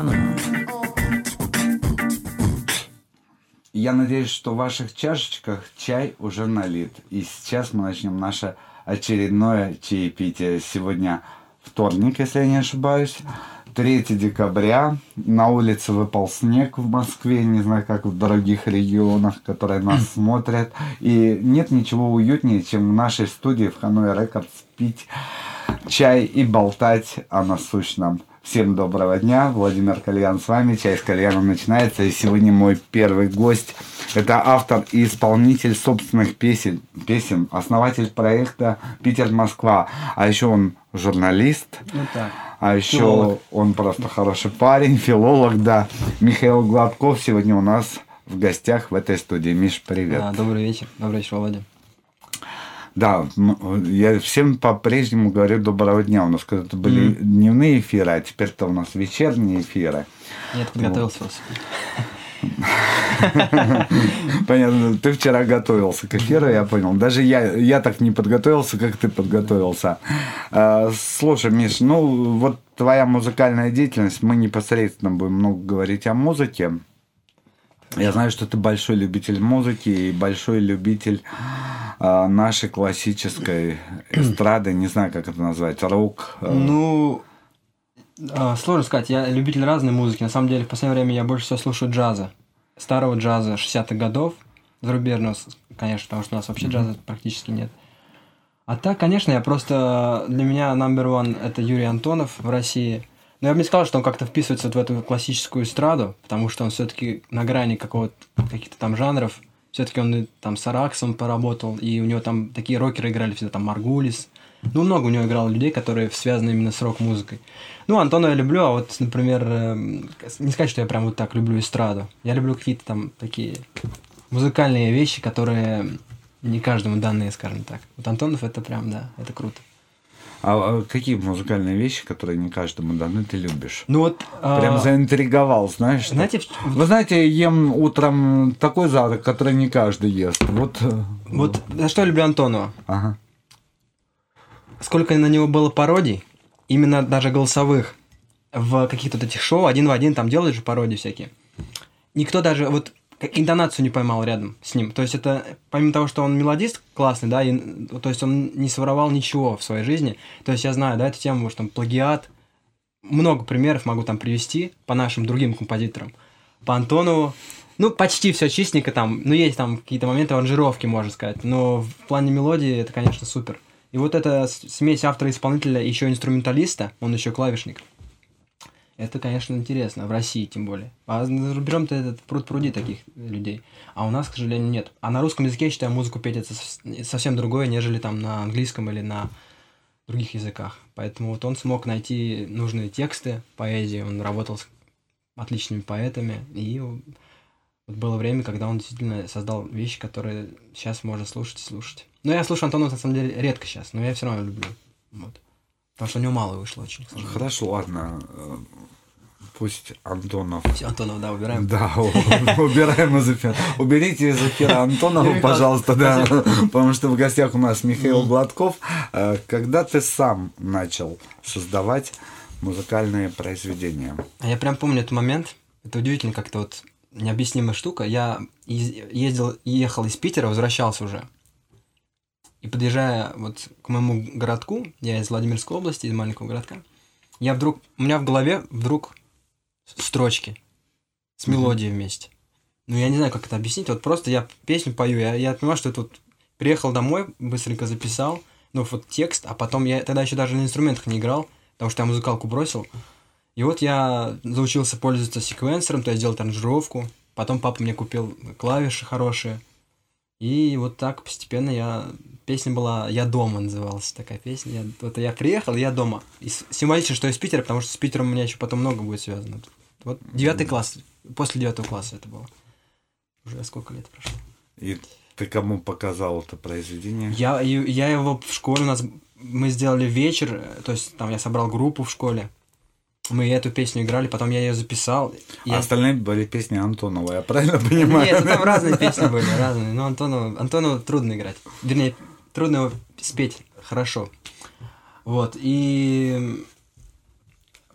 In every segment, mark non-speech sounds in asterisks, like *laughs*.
Кальяна. Я надеюсь, что в ваших чашечках чай уже налит. И сейчас мы начнем наше очередное чаепитие. Сегодня вторник, если я не ошибаюсь. 3 декабря. На улице выпал снег в Москве, не знаю, как в других регионах, которые нас *clears throat* смотрят. И нет ничего уютнее, чем в нашей студии в Ханой Рекордс пить чай и болтать о насущном. Всем доброго дня, Владимир Кальян с вами, чай с кальяном начинается, и сегодня мой первый гость, это автор и исполнитель собственных песен, песен основатель проекта «Питер-Москва», а еще он журналист, Ну так. а еще Филолог. он просто хороший парень, филолог, да. Михаил Гладков сегодня у нас в гостях в этой студии. Миш, привет. Да, добрый вечер. Добрый вечер, Володя. Да, я всем по-прежнему говорю доброго дня. У нас когда-то были дневные эфиры, а теперь-то у нас вечерние эфиры. Я подготовился просто. Понятно, ты вчера готовился к эфиру, я понял. Даже я, я так не подготовился, как ты подготовился. А, Слушай, Миш, ну вот твоя музыкальная деятельность, мы непосредственно будем много говорить о музыке. Я знаю, что ты большой любитель музыки и большой любитель а, нашей классической эстрады, не знаю, как это назвать, рок. э, Ну, а, сложно сказать, я любитель разной музыки. На самом деле, в последнее время я больше всего слушаю джаза. Старого джаза 60-х годов, зарубежного, конечно, потому что у нас вообще джаза практически нет. А так, конечно, я просто... Для меня number one — это Юрий Антонов в России. Но я бы не сказал, что он как-то вписывается вот в эту классическую эстраду, потому что он все-таки на грани какого-то каких-то там жанров. Все-таки он и там с Араксом поработал, и у него там такие рокеры играли всегда, там Маргулис. Ну, много у него играло людей, которые связаны именно с рок-музыкой. Ну, Антона я люблю, а вот, например, эм, не сказать, что я прям вот так люблю эстраду. Я люблю какие-то там такие музыкальные вещи, которые не каждому данные, скажем так. Вот Антонов это прям, да, это круто. А, а какие музыкальные вещи, которые не каждому даны, ты любишь? Ну вот... а, Прям заинтриговал, знаешь? что? Знаете, в- Вы знаете, я ем утром такой завтрак, который не каждый ест. Вот. э, вот за что я люблю Антонова? Ага. сколько на него было пародий, именно даже голосовых, в каких-то вот этих шоу, один в один, там делают же пародии всякие. Никто даже вот интонацию не поймал рядом с ним. То есть это, помимо того, что он мелодист классный, да, и, то есть он не своровал ничего в своей жизни. То есть я знаю, да, эту тему, может, там, плагиат. Много примеров могу там привести по нашим другим композиторам. По Антонову, ну, почти все чистенько там, ну, есть там какие-то моменты аранжировки, можно сказать, но в плане мелодии это, конечно, супер. И вот эта смесь автора-исполнителя еще инструменталиста, он еще клавишник. Это, конечно, интересно, в России тем более. А за рубежом-то этот пруд пруди таких людей. А у нас, к сожалению, нет. А на русском языке, я считаю, музыку петь это сов- совсем другое, нежели там на английском или на других языках. Поэтому вот он смог найти нужные тексты поэзии, он работал с отличными поэтами, и вот было время, когда он действительно создал вещи, которые сейчас можно слушать и слушать. Но я слушаю Антонова, на самом деле, редко сейчас, но я все равно люблю. Вот. Потому что у него мало вышло очень. Хорошо, ладно. Пусть Антонов. Всё, Антонова, да, убираем. Да, *laughs* убираем из эфира. Уберите из эфира Антонова, пожалуйста, да. Потому что в гостях у нас Михаил Гладков. Э, Когда ты сам начал создавать музыкальные произведения? А я прям помню этот момент. Это удивительно как-то вот необъяснимая штука. Я ездил, ехал из Питера, возвращался уже. И подъезжая вот к моему городку, я из Владимирской области, из маленького городка, я вдруг, у меня в голове вдруг строчки с мелодией вместе. Ну, я не знаю, как это объяснить. Вот просто я песню пою, я, я понимаю, что это вот приехал домой, быстренько записал, ну, вот текст, а потом я тогда еще даже на инструментах не играл, потому что я музыкалку бросил. И вот я заучился пользоваться секвенсором, то есть делать аранжировку. Потом папа мне купил клавиши хорошие. И вот так постепенно я... Песня была «Я дома» называлась такая песня. Я... Вот я приехал, я дома. И символично, что я с Питера, потому что с Питером у меня еще потом много будет связано. Вот девятый класс, после девятого класса это было. Уже сколько лет прошло. И ты кому показал это произведение? Я, я его в школе у нас мы сделали вечер, то есть там я собрал группу в школе. Мы эту песню играли, потом я ее записал. А Я- остальные были песни Антонова, я правильно понимаю? Нет, ну там разные песни были, разные. Но Антону, Антону трудно играть. Вернее, трудно его спеть хорошо. Вот, и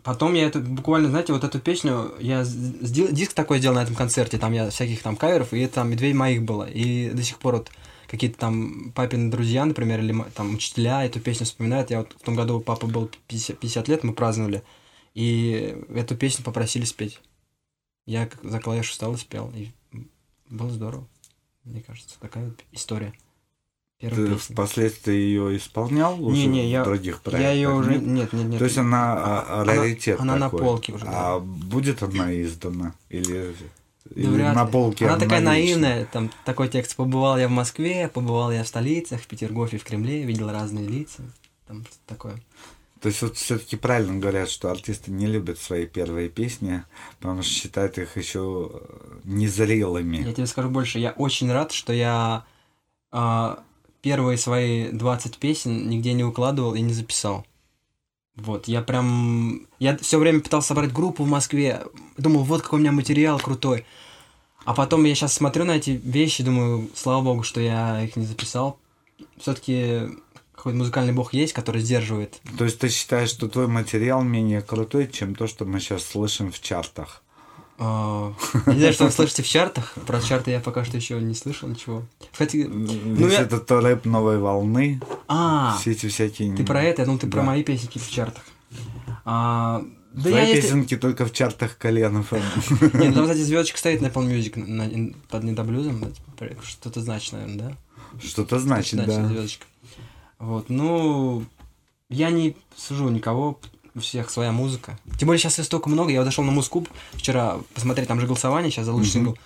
Потом я это буквально, знаете, вот эту песню, я сдел, диск такой сделал на этом концерте, там я всяких там каверов, и это там медведь моих было. И до сих пор вот какие-то там папины друзья, например, или там учителя эту песню вспоминают. Я вот в том году папа был 50, 50 лет, мы праздновали, и эту песню попросили спеть. Я за клавишу встал и спел, и было здорово, мне кажется, такая история. Первая Ты песня. впоследствии ее исполнял уже не, не, я, в других проектах? Я ее уже нет, нет, нет. То есть она, а, раритет Она, она на полке уже. А да. будет она издана или, да или на полке? Она такая наивная, там такой текст: побывал я в Москве, побывал я в столицах, в Петергофе, в Кремле, видел разные лица, там такое. То есть вот все-таки правильно говорят, что артисты не любят свои первые песни, потому что считают их еще незрелыми. Я тебе скажу больше, я очень рад, что я э, первые свои 20 песен нигде не укладывал и не записал. Вот, я прям... Я все время пытался собрать группу в Москве, думал, вот какой у меня материал крутой. А потом я сейчас смотрю на эти вещи, думаю, слава богу, что я их не записал. Все-таки какой-то музыкальный бог есть, который сдерживает. То есть ты считаешь, что твой материал менее крутой, чем то, что мы сейчас слышим в чартах? Не знаю, что вы слышите в чартах. Про чарты я пока что еще не слышал ничего. Кстати, ну, я... это то рэп новой волны. А, все эти всякие. Ты про это, ну ты про мои песенки в чартах. А, да Твои я песенки если... только в чартах коленов. *laughs* Нет, ну там, кстати, звездочка стоит на Apple Music на, под недоблюзом. Что-то значит, наверное, да? Что-то значит, да. звездочка. Вот, ну, я не сужу никого, у всех своя музыка. Тем более сейчас столько много. Я зашел на Мускуб вчера посмотреть, там же голосование сейчас за лучший сингл.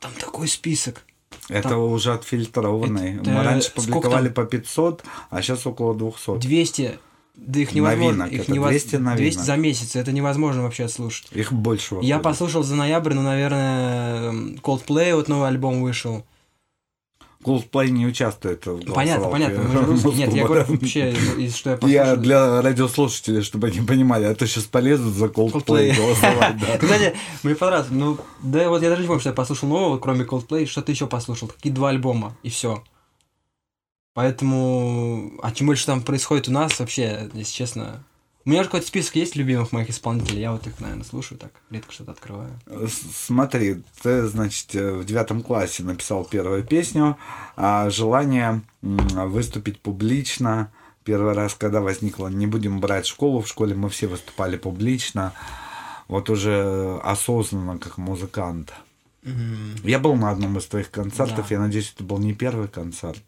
Там такой список. Это там... уже отфильтрованный. Это... Мы раньше публиковали там... по 500, а сейчас около 200. 200. Да их невозможно. Новинок, их это невоз... 200 новинок. 200 за месяц. Это невозможно вообще слушать. Их больше. Я послушал за ноябрь, ну, наверное, Coldplay, вот новый альбом вышел. Coldplay не участвует в Понятно, понятно. Мы Нет, я *laughs* говорю вообще, из, что я послушал. Я для радиослушателей, чтобы они понимали, а то сейчас полезут за Coldplay, голосовать. Да. *laughs* Кстати, мне понравилось. Ну, да вот я даже не помню, что я послушал нового, кроме Coldplay, что ты еще послушал. Какие два альбома, и все. Поэтому, а чем больше там происходит у нас, вообще, если честно, у меня же какой-то список есть любимых моих исполнителей, я вот их, наверное, слушаю так, редко что-то открываю. Смотри, ты, значит, э, в девятом классе написал первую песню, а желание выступить публично, первый раз, когда возникло, не будем брать школу, в школе мы все выступали публично, вот уже осознанно, как музыкант. Mm-hmm. Я был на одном из твоих концертов, да. я надеюсь, это был не первый концерт.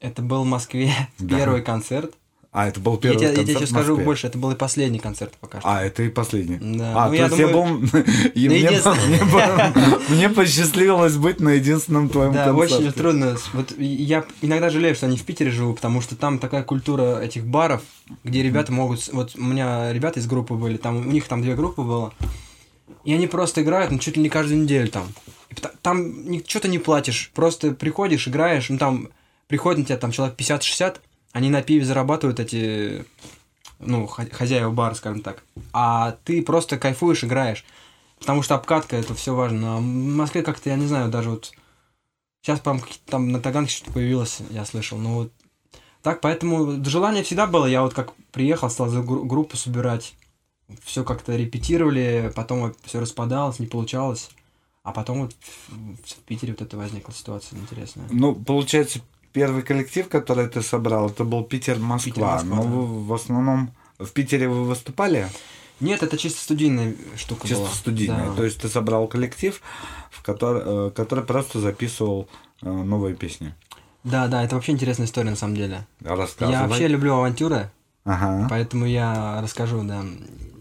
Это был в Москве да. первый концерт. А, это был первый я концерт Я тебе скажу больше, это был и последний концерт пока что. А, это и последний. Да. А, ну, то есть я был... *laughs* *laughs* *laughs* Мне посчастливилось быть на единственном твоем концерте. Да, очень трудно. Вот я иногда жалею, что они в Питере живут, потому что там такая культура этих баров, где ребята могут... Вот у меня ребята из группы были, там у них там две группы было, и они просто играют, ну, чуть ли не каждую неделю там. Там что-то не платишь, просто приходишь, играешь, ну, там приходит на тебя там человек 50-60, они на пиве зарабатывают эти, ну, хозяева бара, скажем так. А ты просто кайфуешь, играешь. Потому что обкатка, это все важно. А в Москве как-то, я не знаю, даже вот... Сейчас, по-моему, там на Таганке что-то появилось, я слышал. Но вот так, поэтому желание всегда было. Я вот как приехал, стал за группу собирать. Все как-то репетировали, потом все распадалось, не получалось. А потом вот в Питере вот это возникла ситуация интересная. Ну, получается, первый коллектив, который ты собрал, это был Питер-Москва. Питер, Но да. вы в основном в Питере вы выступали? Нет, это чисто студийная штука чисто была. Чисто студийная. Да. То есть ты собрал коллектив, в который, э, который просто записывал э, новые песни. Да, да, это вообще интересная история на самом деле. Рассказывай. Я вообще люблю авантюры. Ага. Поэтому я расскажу, да.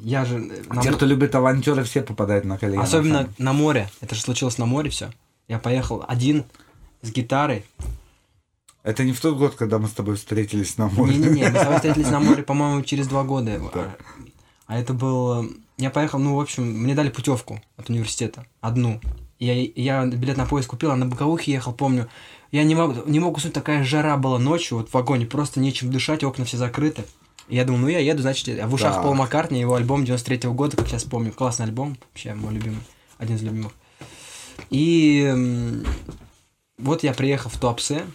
Я же... На... Те, кто любит авантюры, все попадают на колено. Особенно на море. Это же случилось на море все. Я поехал один с гитарой это не в тот год, когда мы с тобой встретились на море. Не-не-не, мы с тобой встретились на море, по-моему, через два года. *laughs* Да. А это был... Я поехал, ну, в общем, мне дали путевку от университета, одну. Я, я билет на поезд купил, а на боковухе ехал, помню. Я не мог, не мог уснуть, такая жара была ночью, вот в вагоне, просто нечем дышать, окна все закрыты. И я думаю, ну я еду, значит, а в ушах да. Пол Маккартни, его альбом 93-го года, как сейчас помню, классный альбом, вообще мой любимый, один из любимых. И вот я приехал в Туапсе,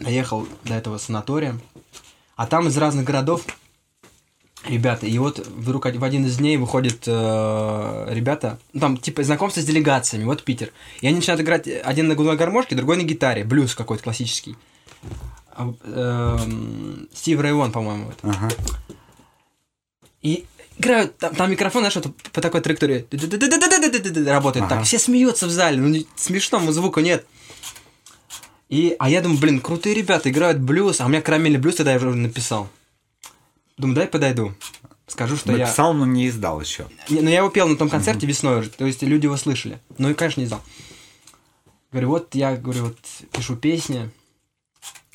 доехал до этого санатория, а там из разных городов ребята, и вот вдруг в один из дней выходят э, ребята, ну, там, типа, знакомство с делегациями, вот Питер. И они начинают играть один на гудной гармошке, другой на гитаре, блюз какой-то классический. А, эм, Стив Рейвон, по-моему. это. Ага. И играют, там, там микрофон, знаешь, вот по такой траектории работает Ага. так. Все смеются в зале, ну не- смешному звука нет. И, а я думаю, блин, крутые ребята играют блюз, а у меня карамельный блюз тогда я уже написал. Думаю, дай подойду. Скажу, что я... Написал, но не издал еще. Не, ну я его пел на том концерте весной уже, то есть люди его слышали. Ну и, конечно, не знал. Говорю, вот я, говорю, вот пишу песни.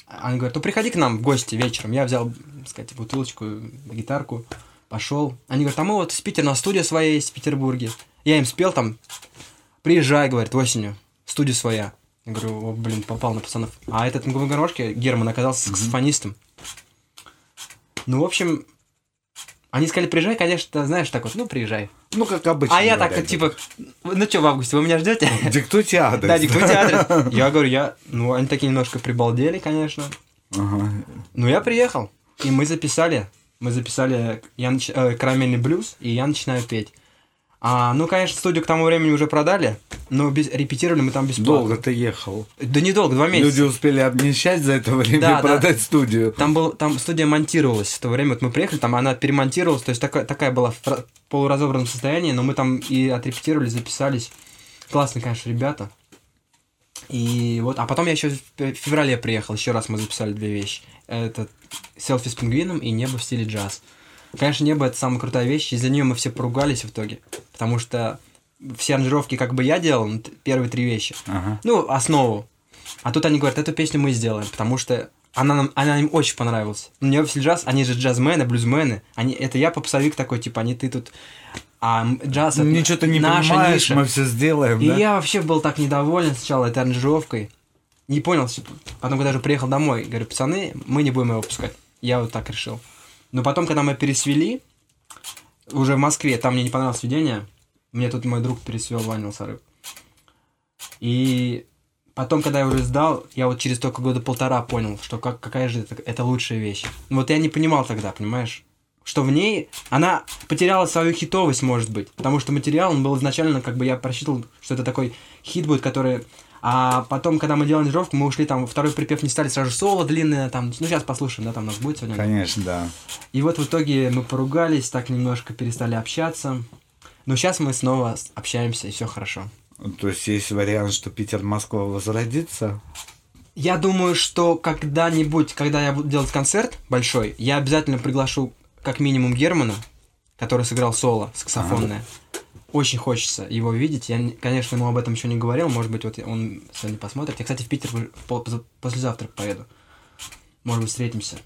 Они говорят, ну приходи к нам в гости вечером. Я взял, так сказать, бутылочку, гитарку, пошел. Они говорят, а мы вот из Питера, у нас студия своя есть в Петербурге. Я им спел там, приезжай, говорит, осенью, студия своя. Я говорю, о, блин, попал на пацанов. А этот на горошке, Герман, оказался саксофонистом. Ну, в общем, они сказали, приезжай, конечно, знаешь, так вот, ну, приезжай. Ну, как обычно. А я так, говорят. типа, ну что, в августе, вы меня ждете? *laughs* Диктуйте адрес. Да, диктуйте адрес. *laughs* Я говорю, я... Ну, они такие немножко прибалдели, конечно. Ага. Ну, я приехал, и мы записали. Мы записали я нач- э, «Карамельный блюз», и я начинаю петь. А, ну, конечно, студию к тому времени уже продали, но без, репетировали мы там бесплатно. Долго ты ехал. Да недолго, два месяца. Люди успели обнищать за это время Да, и продать студию. Там, был, там студия монтировалась в то время, вот мы приехали, там она перемонтировалась, то есть такая, такая была в ра- полуразобранном состоянии, но мы там и отрепетировали, записались. Классные, конечно, ребята. И вот, а потом я еще в феврале приехал, еще раз мы записали две вещи. Это селфи с пингвином и небо в стиле джаз. Конечно, небо это самая крутая вещь, из-за нее мы все поругались в итоге, потому что все аранжировки как бы я делал, ну, первые три вещи. Ага. Ну, основу. А тут они говорят, эту песню мы сделаем, потому что она, нам, она им очень понравилась. Ну, не в джаз, они же джазмены, блюзмены. Они, это я попсовик такой, типа, они ты тут... А джаз... это Ничего ты не наша понимаешь, ниша. мы все сделаем, И да? я вообще был так недоволен сначала этой аранжировкой. Не понял, типа, потом, когда уже приехал домой, говорю, пацаны, мы не будем его выпускать. Я вот так решил. Но потом, когда мы пересвели, уже в Москве, там мне не понравилось сведение, мне тут мой друг пересвел Ваня Лосарык. И потом, когда я уже сдал, я вот через только года полтора понял, что как, какая же это, это лучшая вещь. Ну Вот я не понимал тогда, понимаешь? Что в ней она потеряла свою хитовость, может быть. Потому что материал, он был изначально, как бы я просчитывал, что это такой хит будет, который... А потом, когда мы делали аранжировку, мы ушли там, второй припев не стали сразу соло длинное, там, ну сейчас послушаем, да, там у нас будет сегодня. Конечно, да. И вот в итоге мы поругались, так немножко перестали общаться. Но сейчас мы снова общаемся, и все хорошо. То есть есть вариант, что Питер-Москва возродится? Я думаю, что когда-нибудь, когда я буду делать концерт большой, я обязательно приглашу как минимум Германа, который сыграл соло саксофонное. Очень хочется его видеть. Я, не- конечно, ему об этом еще не говорил. Может быть, вот он сегодня посмотрит. Я, кстати, в Питер послезавтра поеду. Может быть, встретимся.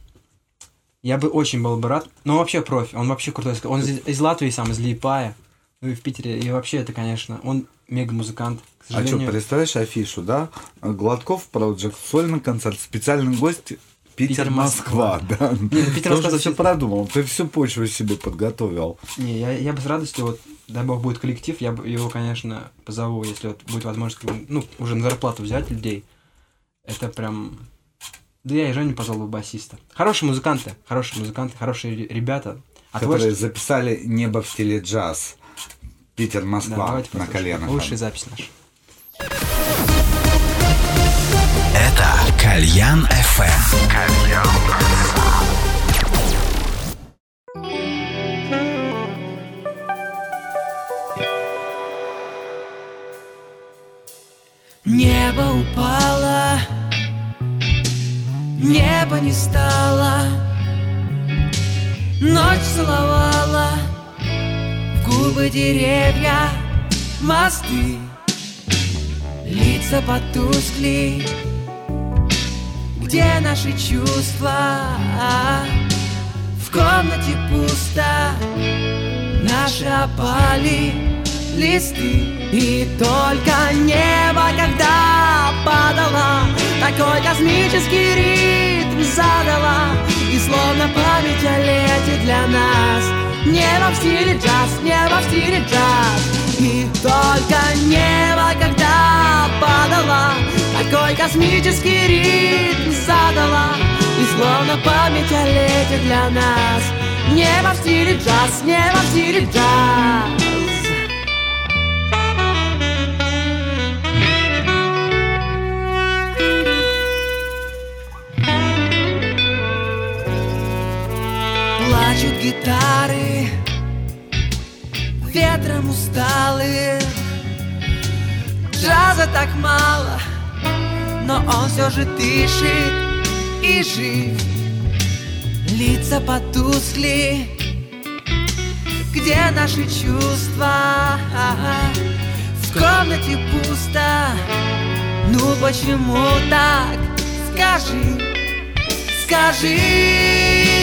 Я бы очень был бы рад. Но он вообще профи. Он вообще крутой. Он из, из Латвии сам, из Лиепая. Ну и в Питере. И вообще это, конечно, он мега-музыкант. К А что, представляешь афишу, да? Гладков Project, сольный концерт, специальный гость Питер-Москва, да. Питер, Ты уже Москва, все продумал, ты всю почву себе подготовил. Не, я, я бы с радостью, вот, дай бог будет коллектив, я его, конечно, позову, если вот будет возможность, ну, уже на зарплату взять людей. Это прям... Да я и Женю позвал бы басиста. Хорошие музыканты, хорошие музыканты, хорошие ре- ребята. А которые творчество- записали «Небо в стиле джаз». Да, Питер-Москва давайте на коленах. Лучшая запись наша. Это Кальян FM. Небо упало, небо не стало, Ночь целовала губы деревья, мосты, лица потускли, где наши чувства? В комнате пусто, наши опали листы И только небо, когда падало Такой космический ритм задало. И словно память о лете для нас. Небо в стиле джаз, небо в стиле джаз. И только небо, когда падало Такой космический ритм задало. И словно память о лете для нас. Не во в стиле джаз, не во в стиле джаз гитары Ветром усталые Джаза так мало Но он все же дышит и жив Лица потускли Где наши чувства? В комнате пусто Ну почему так? Скажи, скажи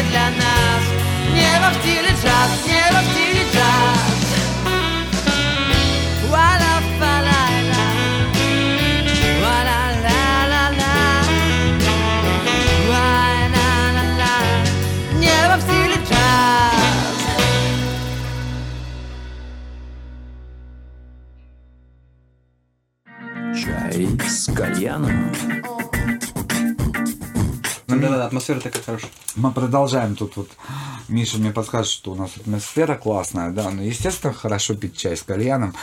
лете для нас. Небо в стиле джаз, небо в стиле джаз. Ва-ла-фа-ла-ла. Ва-ла-ла-ла-ла. Атмосфера такая хорошая. Мы продолжаем тут вот. Миша мне подскажет, что у нас атмосфера классная, да. Ну, естественно, хорошо пить чай с кальяном.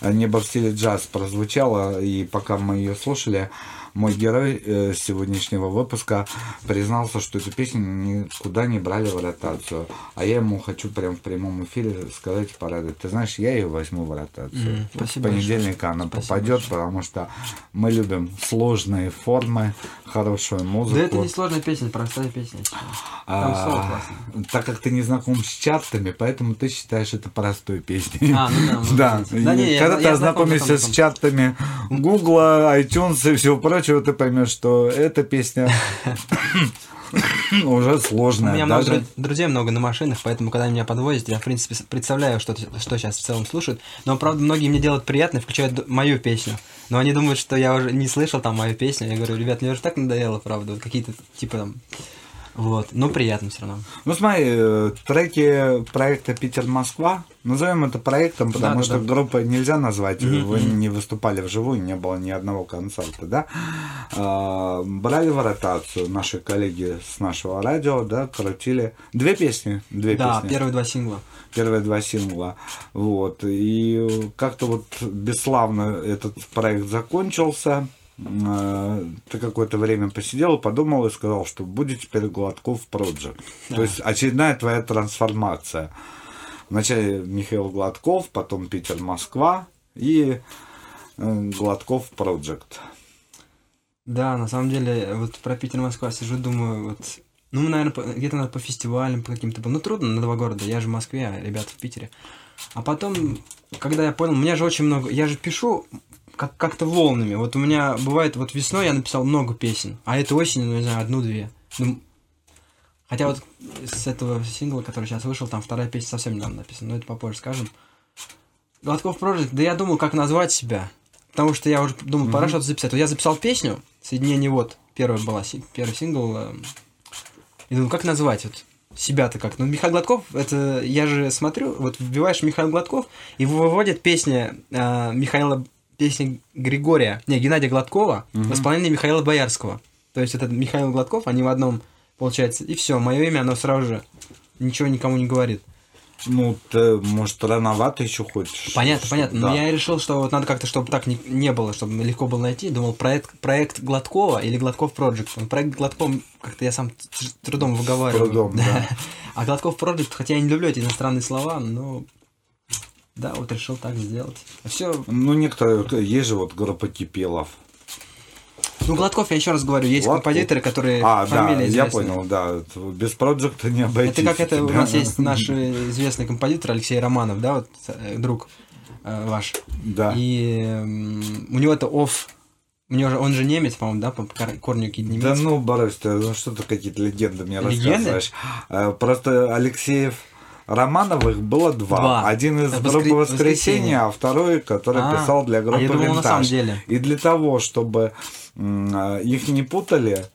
Небо в стиле джаз прозвучало, и пока мы ее слушали, мой герой э, сегодняшнего выпуска признался, что эту песню никуда не брали в ротацию. А я ему хочу прям в прямом эфире сказать и порадовать. Ты знаешь, я ее возьму в ротацию. Вот спасибо с понедельника она Спасибо попадет, потому что мы любим сложные формы, хорошую музыку. Да это не сложная песня, простая песня. я считаю. Там А, соло так как ты не знаком с чартами, поэтому ты считаешь это простой песней. А, ну да, может *laughs* да. Да не, я- когда я ты знаком, ознакомишься знаком, с чартами Гугла, iTunes и всего прочего, ты поймешь, что эта песня *laughs* уже У сложная. меня много даже дру- друзей много на машинах, поэтому, когда меня подвозят, я, в принципе, представляю, что, что сейчас в целом слушают. Но, правда, многие мне делают приятно, включают мою песню. Но они думают, что я уже не слышал там мою песню. Я говорю, ребят, мне уже так надоело, правда. Вот Какие-то, типа, там... Вот. Но приятно все равно. Ну смотри, э, треки проекта Питер-Москва, назовем это проектом, потому да, что да. группой нельзя назвать, вы не выступали вживую, не было ни одного концерта, да. А, Брали в ротацию наши коллеги с нашего радио, да, крутили две песни, две Да, песни. первые два сингла. первые два сингла. Вот. И как-то вот бесславно этот проект закончился. Э, Ты какое-то время посидел, подумал и сказал, что будет теперь Гладков Project. То есть очередная твоя трансформация. Вначале Михаил Гладков, потом Питер Москва и э, Гладков Project. Да, на самом деле, вот про Питер Москва сижу, думаю, вот. Ну, наверное, где-то надо по фестивалям, по каким-то. Ну, трудно на два города. Я же в Москве, а ребята в Питере. А потом, когда я понял, у меня же очень много. Я же пишу как- как-то волнами. Вот у меня бывает, вот весной я написал много песен, а это осенью, ну, не знаю, одну-две. Ну, хотя вот с этого сингла, который сейчас вышел, там вторая песня совсем недавно написана, но это попозже скажем. Гладков Project, да я думал, как назвать себя. Потому что я уже думал, пора что-то записать. Вот я записал песню, «Соединение вот», первая была, си- первый сингл. э, И думаю, как назвать вот себя-то как? Ну, Михаил Гладков, это я же смотрю, вот вбиваешь Михаил Гладков, и выводит песня э, Михаила, песня Григория, не, Геннадия Гладкова в исполнении Михаила Боярского. То есть это Михаил Гладков, они в одном, получается, и все, мое имя, оно сразу же ничего никому не говорит. Ну, ты, может, рановато еще хочешь. Понятно, Что- понятно. да. Но я решил, что вот надо как-то, чтобы так не, не было, чтобы легко было найти. Думал, проект, проект Гладкова или Гладков Project. Он проект Гладков как-то я сам с трудом выговариваю. Трудом, да. *laughs* А Гладков Project, хотя я не люблю эти иностранные слова, но да, вот решил так сделать. Все. Ну, некоторые, есть же вот группа Кипелов. Ну, Гладков, я еще раз говорю, есть Гладков. композиторы, которые А, да, фамилии я известны. понял, да. Без проекта не обойтись. Это как это у Да. нас есть наш э, известный композитор Алексей Романов, да, вот э, друг э, ваш. Да. И м, у него это оф. У него же, он же немец, по-моему, да, по кор- корню какие-то Да немецкие. ну, Борис, ты ну, что ты какие-то легенды мне Легенды? рассказываешь. Э, Просто Алексеев Романовых было два. Два. Один из Воскре- группы «Воскресенье». А второй, который А, писал для а группы я думал, на самом деле. И для того, чтобы э, их не путали,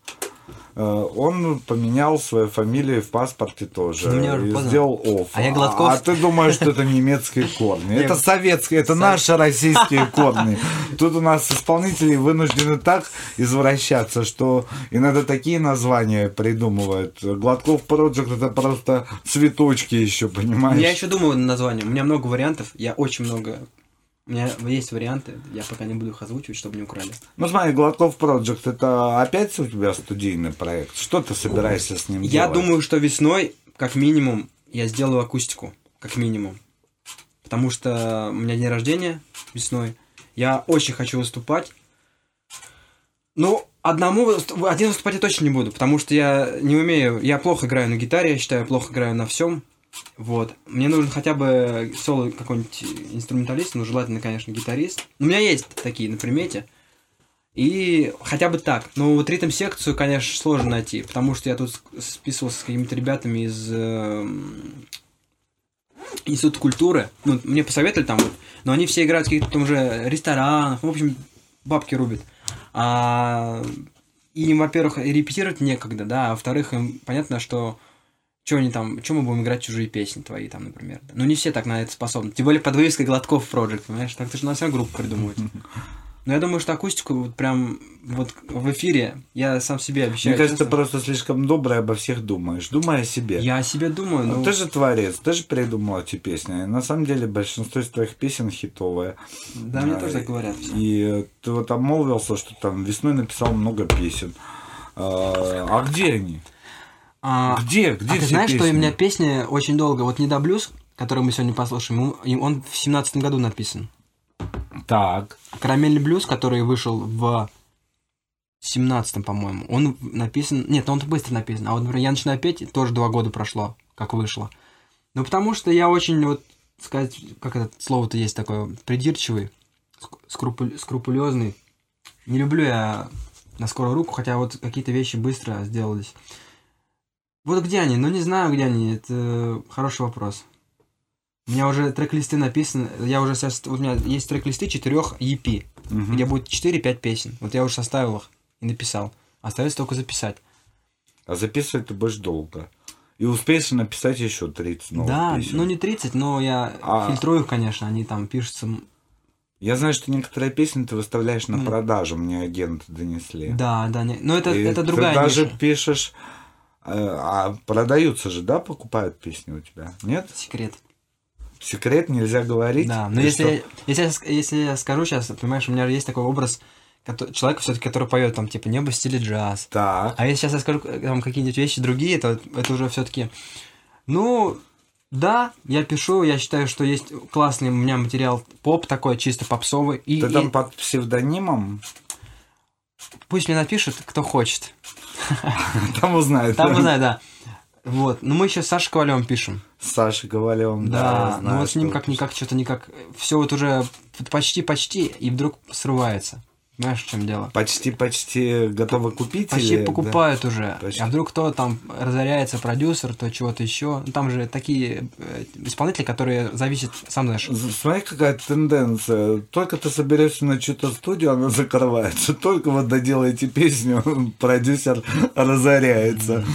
он поменял свою фамилию в паспорте тоже. И поздно. сделал «Офф». А я Гладков. А ты думаешь, что это немецкие корни. Это советские, это наши российские *laughs* корни. Тут у нас исполнители вынуждены так извращаться, что иногда такие названия придумывают. Гладков Project это просто цветочки еще, понимаешь? Я еще думаю над названием. У меня много вариантов. Я очень много. У меня есть варианты. Я пока не буду их озвучивать, чтобы не украли. Ну смотри, Гладков Project это опять у тебя студийный проект? Что ты собираешься с ним Я делать? думаю, что весной, как минимум, я сделаю акустику. Как минимум. Потому что у меня день рождения весной. Я очень хочу выступать. Ну, одному, один выступать я точно не буду, потому что я не умею, я плохо играю на гитаре, я считаю, плохо играю на всем. Вот. Мне нужен хотя бы соло какой-нибудь инструменталист, ну, желательно, конечно, гитарист. У меня есть такие на примете. И хотя бы так. Но вот ритм-секцию, конечно, сложно найти, потому что я тут списывался с какими-то ребятами из эм, Института культуры. Ну, мне посоветовали там вот. Но они все играют в каких-то там уже ресторанах. В общем, бабки рубят. А, им, во-первых, репетировать некогда, да, а во-вторых, им понятно, что что они там, что мы будем играть чужие песни твои там, например. Ну, не все так на это способны. Тем более под вывеской Гладков Project, понимаешь? Так ты же на вся группу придумывать. *laughs* Но я думаю, что акустику вот прям вот в эфире я сам себе обещаю. Мне кажется, ты просто слишком добрый обо всех думаешь. Думай о себе. Я о себе думаю, ну... Ты же творец, ты же придумал эти песни. На самом деле большинство из твоих песен хитовые. Да, мне А, тоже так говорят. все. И ты вот обмолвился, что там весной написал много песен. А а где они? А, Где? Где а ты знаешь, что у песни? меня песня очень долго, вот «Не до блюз», который мы сегодня послушаем, он в семнадцатом году написан. Так. «Карамельный блюз», который вышел в семнадцатом, по-моему, он написан... Нет, он быстро написан. А вот, например, «Я начинаю петь» тоже два года прошло, как вышло. Ну, потому что я очень, вот, сказать, как это слово-то есть такое, придирчивый, ск- скрупуль- скрупулезный. Не люблю я на скорую руку, хотя вот какие-то вещи быстро сделались. Вот где они? Ну, не знаю, где они. Это хороший вопрос. У меня уже трек-листы написаны. Я уже сейчас... У меня есть трек-листы четырех EP, Мгм. где будет 4-5 песен. Вот я уже составил их и написал. Остается только записать. А записывать ты будешь долго. И успеешь написать еще 30 новых да, песен. ну не 30, но я А- фильтрую их, конечно. Они там пишутся... Я знаю, что некоторые песни ты выставляешь на Ну. продажу, мне агенты донесли. Да, да. Не... Но это, И это ты другая даже ниша. пишешь... э, А продаются же, да, покупают песни у тебя? Нет? Секрет. Секрет нельзя говорить? Да, но если, если, ск- если я скажу сейчас, понимаешь, у меня есть такой образ человека, все-таки, который поет там, типа, небо в стиле джаз. Так. А если сейчас я скажу э, там какие-нибудь вещи другие, то это уже все-таки. Ну, да, я пишу, я считаю, что есть классный у меня материал поп такой, чисто попсовый. И, Ты и там под псевдонимом? пусть мне напишут, кто хочет. Там узнают. Там узнаю, да. Вот. Но мы еще с Сашей Ковалевым пишем. С Сашей Ковалевым, да. Да, я знаю, ну вот с ним как-никак что-то никак. Все вот уже почти-почти, и вдруг срывается. Понимаешь, в чем дело? Почти-почти готовы купить Почти или- покупают уже. Почти. А вдруг кто там разоряется, продюсер, то чего-то еще. Ну, там же такие э, исполнители, которые зависят, сам знаешь. Да. Смотри, какая тенденция. Только ты соберешься на чью-то студию, она закрывается. *laughs* Только вот доделаете песню, *laughs* продюсер разоряется.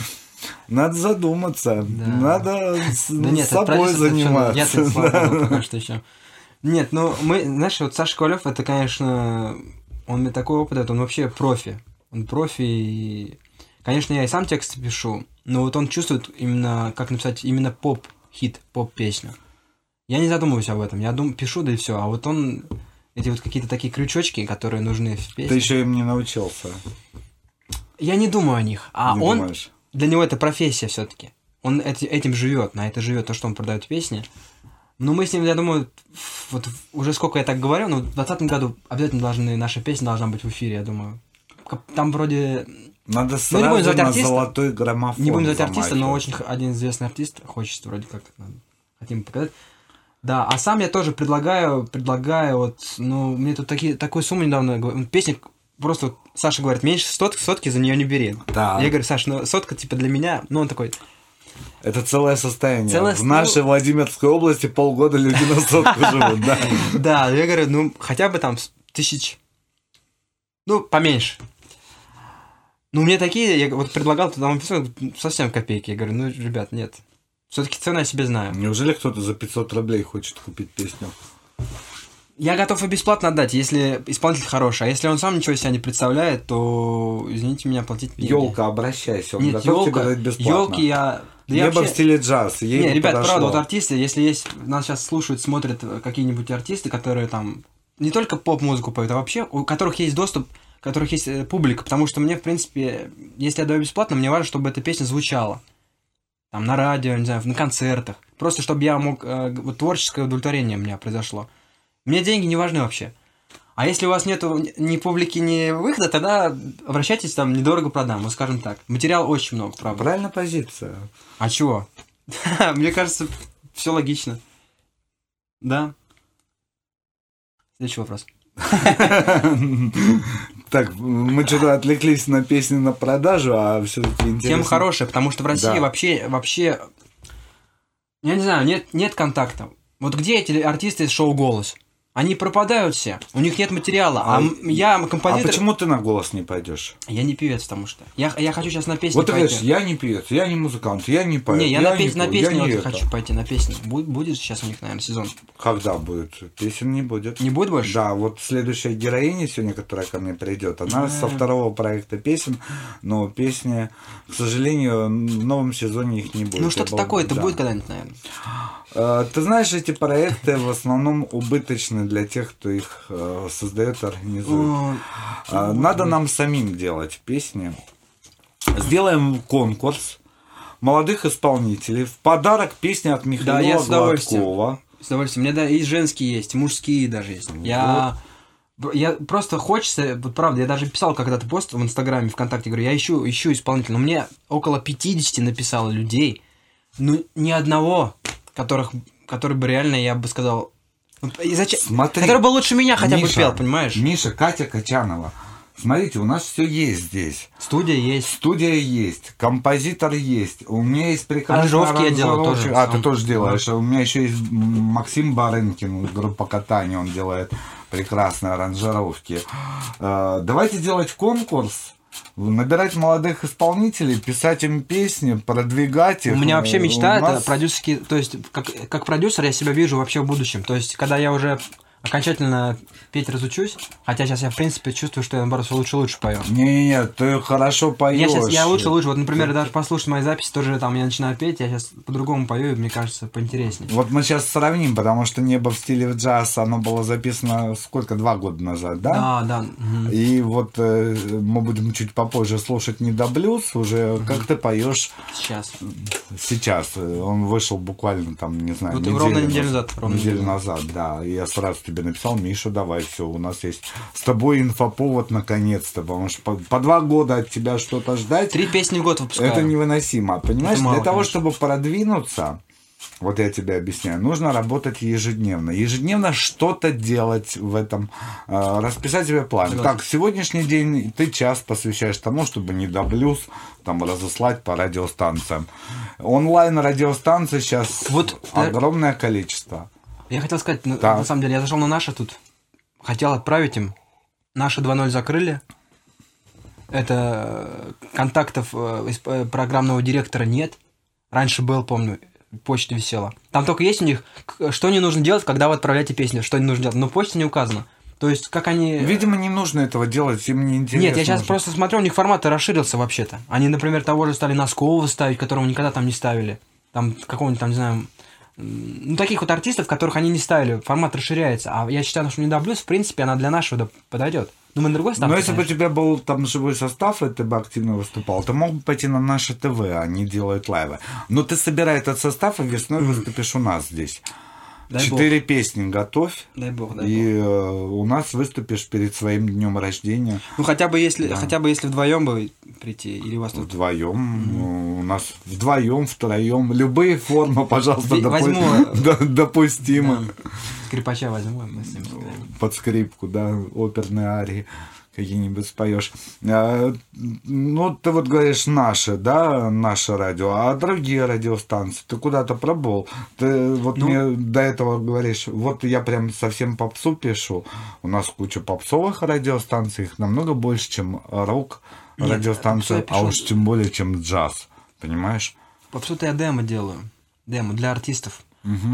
Надо задуматься. Да. Надо с, Да нет, собой Я заниматься. *laughs* Да. богу, пока что еще. Нет, ну мы, знаешь, вот Саша Ковалев, это, конечно, он мне такой опыт, дает, он вообще профи. Он профи, и, конечно, я и сам тексты пишу, но вот он чувствует именно, как написать, именно поп хит, поп-песню. Я не задумываюсь об этом. Я думаю, пишу, да и все. А вот он эти вот какие-то такие крючочки, которые нужны в песне. Ты еще им не научился. Я не думаю о них. А не он думаешь? для него это профессия все-таки. Он эти- этим живет, на это живет то, что он продает песни. Но мы с ним, я думаю, вот уже сколько я так говорю, но в 2020 году обязательно должны, наша песня должна быть в эфире, я думаю. Там вроде, Надо Ну, не сразу будем звать артиста. золотой граммофон не будем звать артиста, но очень один известный артист, хочется вроде как, э, хотим показать. Да, а сам я тоже предлагаю, предлагаю вот, ну, мне тут такие, такую сумму недавно, говор- песня, просто Саша говорит, меньше сотки, сотки за нее не бери. Да. Я говорю, Саш, ну сотка типа для меня, ну он такой, Это целое состояние. Целое В нашей Владимирской области полгода люди на сотку живут, да. *laughs* Да, я говорю, ну, хотя бы там тысяч, ну, поменьше. Ну, мне такие, я вот предлагал, туда совсем копейки. Я говорю, ну, ребят, нет. Все-таки цену я себе знаю. Неужели кто-то за 500 рублей хочет купить песню? Я готов и бесплатно отдать, если исполнитель хороший. А если он сам ничего себя не представляет, то, извините меня, платить деньги. Елка, обращайся, он Нет, готов тебе елка, дать бесплатно. елки я... да Небо вообще- в стиле джаз. ей Не, ребят, подошло. правда, вот артисты, если есть, нас сейчас слушают, смотрят какие-нибудь артисты, которые там не только поп-музыку поют, а вообще у которых есть доступ, у которых есть э, публика, потому что мне, в принципе, если я даю бесплатно, мне важно, чтобы эта песня звучала. Там на радио, не знаю, на концертах. Просто чтобы я мог... э, вот творческое удовлетворение у меня произошло. Мне деньги не важны вообще. А если у вас нету ни- публики, ни выхода, тогда обращайтесь, там, недорого продам, вот скажем так. Материал очень много, правда. Правильная позиция. А чего? *laughs* Мне кажется, все логично. Да. Следующий вопрос. *laughs* Так, мы что-то отвлеклись на песни на продажу, а все-таки интересно. Тема хорошая, потому что в России Да. вообще, вообще, я не знаю, нет, нет контакта. Вот где эти артисты из шоу «Голос»? Они пропадают все, у них нет материала, а, А- я А композитор... почему ты на голос не пойдешь? Я не певец, потому что. Я, я хочу сейчас на песню Вот ты пойти. говоришь, я не певец, я не музыкант, я не поэт. не, я, на, пес- не на пою, песню я вот это. хочу пойти, на песню. Будет, будет сейчас у них, наверное, сезон. Когда будет? Песен не будет. Не будет больше? Да, вот следующая героиня сегодня, которая ко мне придет, она со второго проекта песен, но песни, к сожалению, в новом сезоне их не будет. Ну, Я что-то был- такое-то да. будет когда-нибудь, наверное. Э, Ты знаешь, эти проекты в основном убыточны для тех, кто их э, создает организует. А, Надо нам самим делать песни. Сделаем конкурс молодых исполнителей. В подарок песня от Михаила я с удовольствием. Гладкова. С удовольствием. У меня да, и женские есть, и мужские даже есть. Я, я просто хочется, вот правда, я даже писал когда-то пост в Инстаграме, ВКонтакте, говорю, я ищу, ищу исполнителя. Но мне около 50 написало людей, ну, ни одного, которых, который бы реально, я бы сказал, и зачем? Смотри, который бы лучше меня хотя бы Миша, пел, понимаешь? Миша, Катя Качанова. Смотрите, у нас все есть здесь. Студия есть. Студия есть, композитор есть, у меня есть прекрасный Аранжировки я делаю тоже А, ты тоже делаешь. У меня еще есть Максим Барынкин, группа катания, он делает прекрасные аранжировки. Э, Давайте делать конкурс, набирать молодых исполнителей, писать им песни, продвигать их. У меня вообще Э, мечта у это нас- продюсерский, то есть как, как продюсер я себя вижу вообще в будущем. То есть когда я уже окончательно петь разучусь, хотя сейчас я в принципе чувствую, что я наоборот всё лучше лучше пою. Не-не-не, ты хорошо поешь. Я сейчас, я лучше, лучше. Вот, например, даже послушать мои записи, тоже там я начинаю петь, я сейчас по-другому пою, и мне кажется, поинтереснее. Вот мы сейчас сравним, потому что «Небо в стиле джаз», оно было записано сколько, два года назад, да? Да, да. И вот э, мы будем чуть попозже слушать не до блюз, уже как ты поешь Сейчас. сейчас. Он вышел буквально там, не знаю, Вот ровно неделю назад, ровно неделю неделю назад, да. И я сразу тебе написал, Миша, давай, все, у нас есть с тобой инфоповод наконец-то, потому что по, по два года от тебя что-то ждать, Три песни в год выпускаю. это невыносимо. Понимаешь, Это мало, для того, конечно. чтобы продвинуться, вот я тебе объясняю, нужно работать ежедневно. Ежедневно что-то делать в этом, э, расписать себе план. Согласен. Так, сегодняшний день ты час посвящаешь тому, чтобы не до блюз там разослать по радиостанциям. Онлайн радиостанции сейчас Вот, да. огромное количество. Я хотел сказать, на, Так. на самом деле, я зашел на наши тут, хотел отправить им. Наши 2.0 закрыли. Это э, контактов э, из- э, программного директора нет. Раньше был, помню, почта висела. Там только есть у них, что не нужно делать, когда вы отправляете песню, что не нужно делать. Но почта не указано. То есть, как они... Видимо, не нужно этого делать, им не интересно. Нет, я сейчас уже. просто смотрю, у них формат расширился вообще-то. Они, например, того же стали Носкова ставить, которого никогда там не ставили. Там какого-нибудь там, не знаю, ну, таких вот артистов, которых они не ставили, формат расширяется. А я считаю, что недоблюз, в принципе, она для нашего подойдет. Ну, мы на другой ставке. Но если бы у тебя был там живой состав, и ты бы активно выступал, ты мог бы пойти на наше ТВ, они делают лайвы. Но ты собирай этот состав и весной выступишь у нас здесь. Дай бог. Четыре песни готовь, Дай бог, дай и бог. э, у нас выступишь перед своим днем рождения Ну, хотя бы если, Да. хотя бы если вдвоем бы прийти, или у вас тут... вдвоем. У нас вдвоем, втроем. Любые формы, пожалуйста, допу- возьму. *laughs* да, допустимы. Скрипача возьму, мы с ним. Под скрипку, да, оперные арии какие-нибудь споешь. А, ну, ты вот говоришь наши, да, наше радио, а другие радиостанции ты куда-то пробовал. Ты вот Ну. мне до этого говоришь, вот я прям совсем попсу пишу. У нас куча попсовых радиостанций, их намного больше, чем рок Нет, радиостанции, попсу я а пишу- уж тем более, чем джаз. Понимаешь? Попсу-то я демо делаю. Демо для артистов.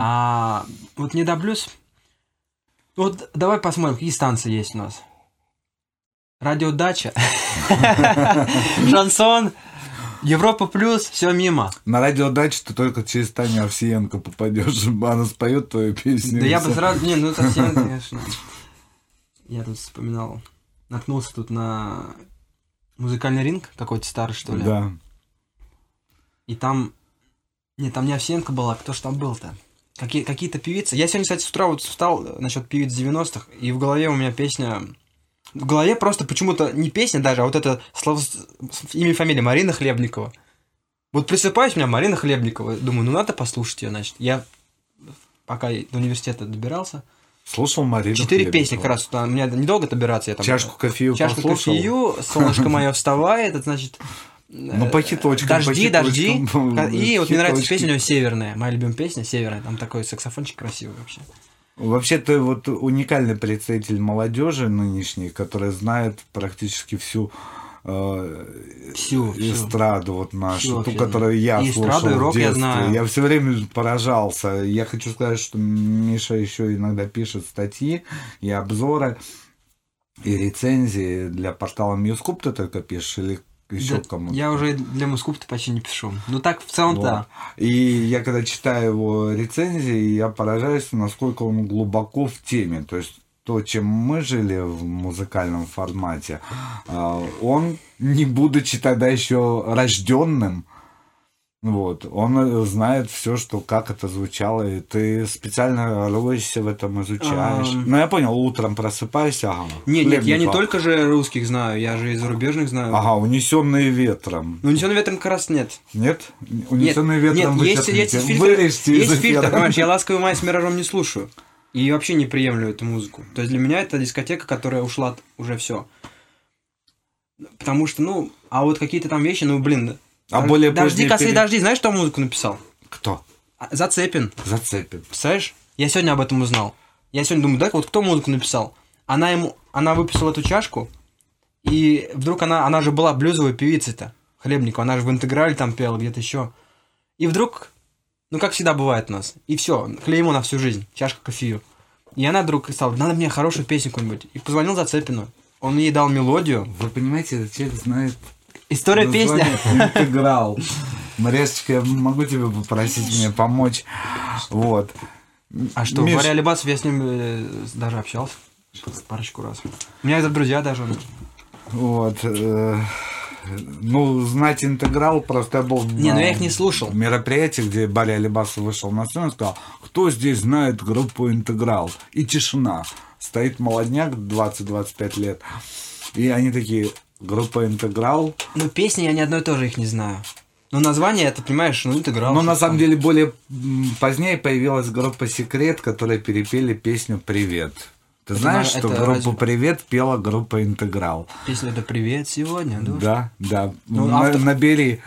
А вот не доблюсь. Вот давай посмотрим, какие станции есть у нас. Радиодача. *laughs* Шансон. Европа плюс, все мимо. На радиодаче ты только через Таню Овсиенко попадешь, она споет твою песню. Да я бы сразу... Не, ну совсем, *laughs* конечно. Я тут вспоминал. Наткнулся тут на музыкальный ринг какой-то старый, что ли. Да. И там... Не, там не Овсиенко была, кто ж там был-то? Какие, какие-то певицы. Я сегодня, кстати, с утра вот встал насчет певиц 90-х, и в голове у меня песня... В голове просто почему-то не песня даже, а вот это слово... имя и фамилия Марина Хлебникова. Вот присыпаюсь, у меня Марина Хлебникова. Думаю, ну надо послушать ее, значит. Я пока до университета добирался. Слушал Марину Четыре песни как раз. Там, мне недолго добираться. Я там, Чашку кофею Чашку послушал? кофею, солнышко мое вставает, это значит... Ну, по хиточкам, Дожди, по дожди. И вот мне нравится песня у него «Северная». Моя любимая песня «Северная». Там такой саксофончик красивый вообще. Вообще ты вот уникальный представитель молодежи нынешней, которая знает практически всю э, Всю, всю. эстраду вот нашу, Всю ту, которую я И слушал и рок в я детстве. знаю. все время поражался. Я хочу сказать, что Миша еще иногда пишет статьи и обзоры, и рецензии для портала Мьюскуп ты только пишешь или еще Да, кому-то? Я уже для Москвы-то почти не пишу. Ну так, в целом, Вот. да. И я когда читаю его рецензии, я поражаюсь, насколько он глубоко в теме. То есть то, чем мы жили в музыкальном формате, а, он, не будучи тогда еще рожденным, вот, он э, знает все, что как это звучало, и ты специально роешься в этом, изучаешь. Ам. Ну, я понял, утром просыпаешься, ага. Нет, нет, я не только же русских знаю, я же и зарубежных знаю. Ага, унесенные ветром. Ну, «Унесённый ветром» как раз нет. Нет? Нет, Унесенные ветром нет, есть, есть фильтр, Вырежьте из есть фильтр, понимаешь, я *laughs* «Ласковый май» с «Миражом» не слушаю. И вообще не приемлю эту музыку. То есть для меня это дискотека, которая ушла уже все. Потому что, ну, а вот какие-то там вещи, ну, блин. А Дож- более Дожди, поздние косые пере- дожди, знаешь, кто музыку написал? Кто? А, Зацепин. Зацепит. Представляешь? Я сегодня об этом узнал. Я сегодня думаю, да, вот кто музыку написал? Она ему, она выписала эту чашку, и вдруг она, она же была блюзовой певицей-то, Хлебникова, она же в интеграле там пела, где-то еще. И вдруг, ну как всегда бывает у нас, и все, клеймо на всю жизнь, чашка кофею. И она вдруг стала, надо мне хорошую песню какую-нибудь. И позвонил Зацепину. Он ей дал мелодию. Вы понимаете, этот человек знает История песни. *laughs* интеграл. Маресечка, я могу тебя попросить мне помочь? Вот. А что, Миш, Варя Алибасов, я с ним э, даже общался парочку раз. У меня это друзья даже. Вот. э, Ну, знать интеграл, просто я был Не, на ну я их не слушал. мероприятии, где Барри Алибасов вышел на сцену и сказал, кто здесь знает группу интеграл? И тишина. Стоит молодняк 20-25 лет. И они такие, группа интеграл. Ну, песни я ни одной тоже их не знаю. Но название, это, понимаешь, ну, интеграл. Но на самом деле более позднее появилась группа Секрет, которая перепели песню Привет. Ты Это знаешь, на- что это группу разве- Привет пела группа Интеграл? Песня это «Привет сегодня», да? Да, да. Ну, автор- Набери.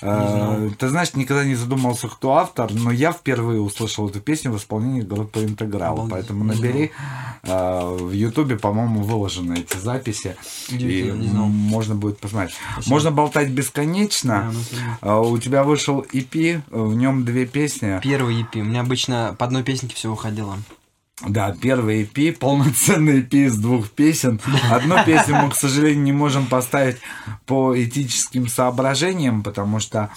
Э, ты знаешь, никогда не задумался, кто автор, но я впервые услышал эту песню в исполнении группы Интеграл. Обалдеть, Поэтому набери. э, в Ютубе, по-моему, выложены эти записи. И можно будет посмотреть. Можно болтать бесконечно. Да. А, У тебя вышел EP, в нем две песни. Первый EP. У меня обычно по одной песенке все выходило. Да, первый EP, полноценный EP из двух песен. Одну песню мы, к сожалению, не можем поставить по этическим соображениям, потому что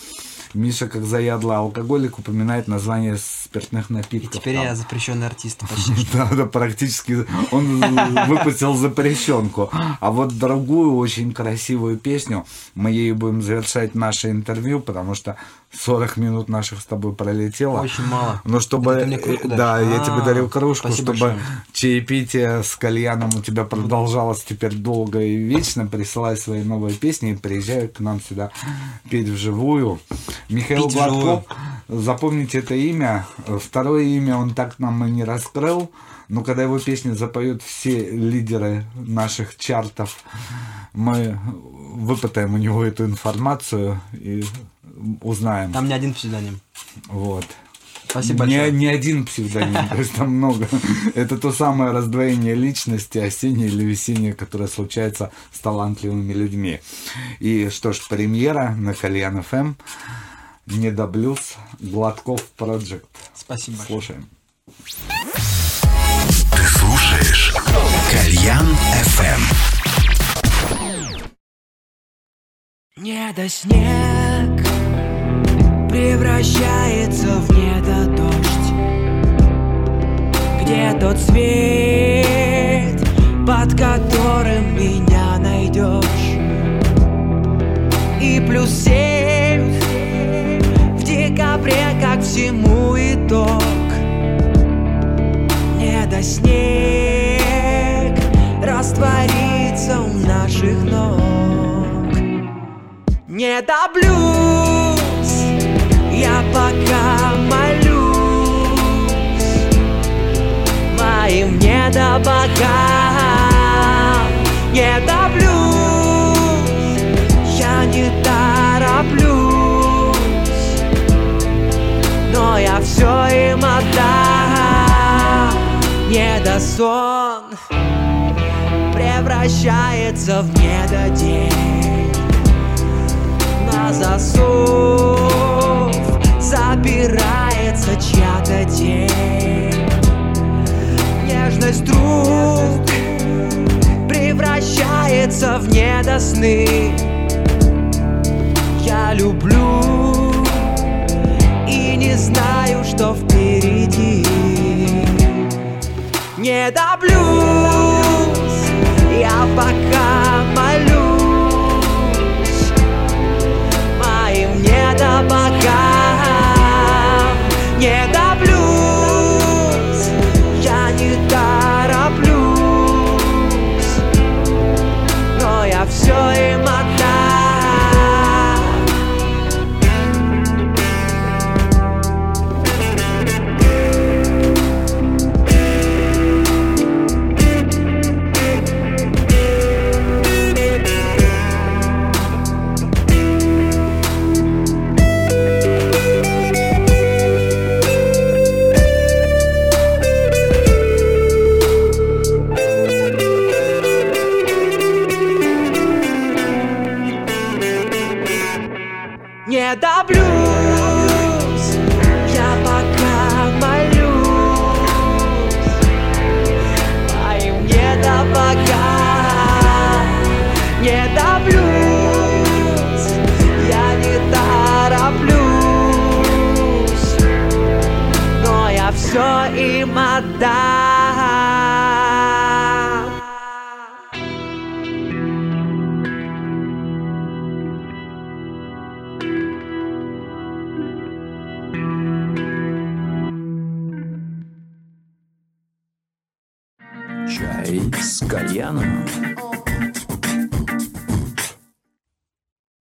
Миша, как заядлый алкоголик, упоминает название спиртных И напитков. теперь там. я запрещенный артист *laughs* почти. Да, да, практически он выпустил запрещенку. А вот другую очень красивую песню мы ею будем завершать наше интервью, потому что 40 минут наших с тобой пролетело. Очень мало. Ну, чтобы... Это ты мне кружку Да, даришь? я тебе А, дарю кружку, спасибо чтобы большое. чаепитие с кальяном у тебя продолжалось теперь долго и вечно. Присылай свои новые песни и приезжай к нам сюда петь вживую. Михаил вживую. Гладков, запомните это имя. Второе имя он так нам и не раскрыл. Но когда его песни запоют все лидеры наших чартов, мы выпытаем у него эту информацию и узнаем. Там не один псевдоним. Вот. Спасибо не, большое. не один псевдоним, то есть там много. *laughs* Это то самое раздвоение личности, осеннее или весеннее, которое случается с талантливыми людьми. И что ж, премьера на Кальян ФМ, Недоблюз, Гладков Project. Спасибо большое. Слушаем. Ты слушаешь Кальян FM. Недоснег превращается в недодождь Где тот свет, под которым меня найдешь? И плюс семь в декабре, как всему итог. Недоснег растворится у наших ног. Не доблюсь, я пока молюсь моим недобогам. Не доблюсь, я не тороплюсь, но я все им отдам. Недосон превращается в недодень на засов Запирается чья-то тень. Нежность друг Превращается в недосны. Я люблю И не знаю, что впереди. Не доблюсь Я пока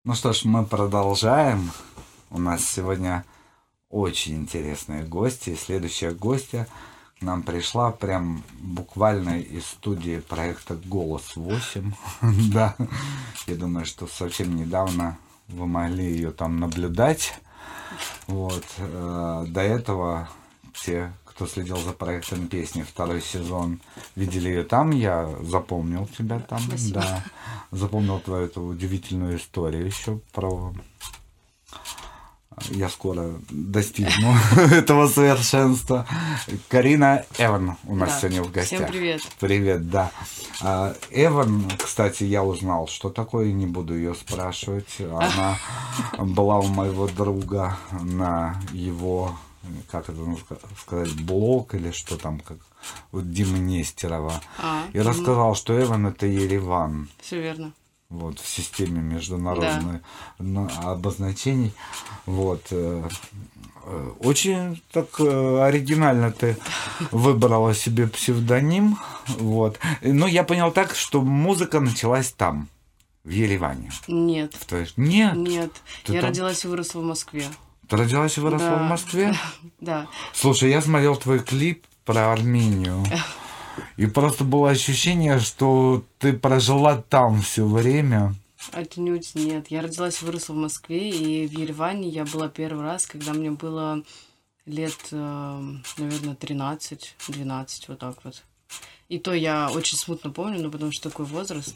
Ну что ж, мы продолжаем. У нас сегодня очень интересные гости. Следующая гостья к нам пришла прям буквально из студии проекта «Голос 8». *laughs* Да, я думаю, что совсем недавно вы могли ее там наблюдать. Вот. э, До этого те, кто следил за проектом песни второй сезон, видели ее там. Я запомнил тебя там. Да. Запомнил твою эту удивительную историю еще про Я скоро достигну *laughs* этого совершенства. Карина Эван у нас Да. сегодня в гостях. Всем привет. Привет, да. А, Эван, кстати, я узнал, что такое, не буду ее спрашивать. Она *laughs* была у моего друга на его, как это ска- сказать, блог или что там, как вот Димы Нестерова. А, И рассказал, что Эван это Ереван Все верно. вот, в системе международных на- обозначений. Вот. э, э, Очень так э, оригинально ты выбрала себе псевдоним. Вот. Но я понял так, что музыка началась там, в Ереване. Нет. В твоей- Нет, Нет. Ты я там? родилась и выросла в Москве. Ты родилась и выросла Да. в Москве? *laughs* Да. Слушай, я смотрел твой клип про Армению. И просто было ощущение, что ты прожила там все время. Отнюдь нет. Я родилась и выросла в Москве, и в Ереване я была первый раз, когда мне было лет, э, наверное, 13-12, вот так вот. И то я очень смутно помню, ну, потому что такой возраст,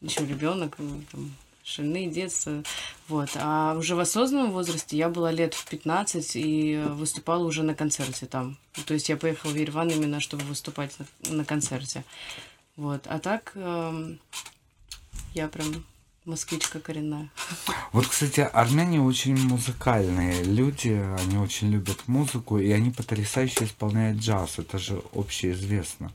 еще ребенок, там, шальные детства, вот. А уже в осознанном возрасте я была лет в 15 и выступала уже на концерте там. То есть я поехала в Ереван именно, чтобы выступать на, на концерте. Вот. А так эм, я прям москвичка коренная. *laughs* Вот, кстати, армяне очень музыкальные люди, они очень любят музыку, и они потрясающе исполняют джаз, это же общеизвестно.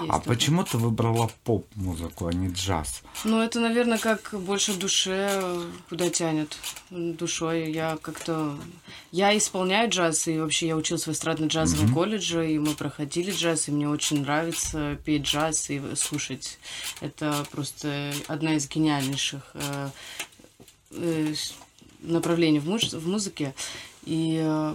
Есть а почему ты выбрала поп-музыку, а не джаз? Ну, это, наверное, как больше душе куда тянет. Душой я как-то... Я исполняю джаз, и вообще я училась в эстрадно-джазовом колледже, и мы проходили джаз, и мне очень нравится петь джаз и слушать. Это просто одна из гениальнейших э, э, направлений в, муж- в музыке. И, э,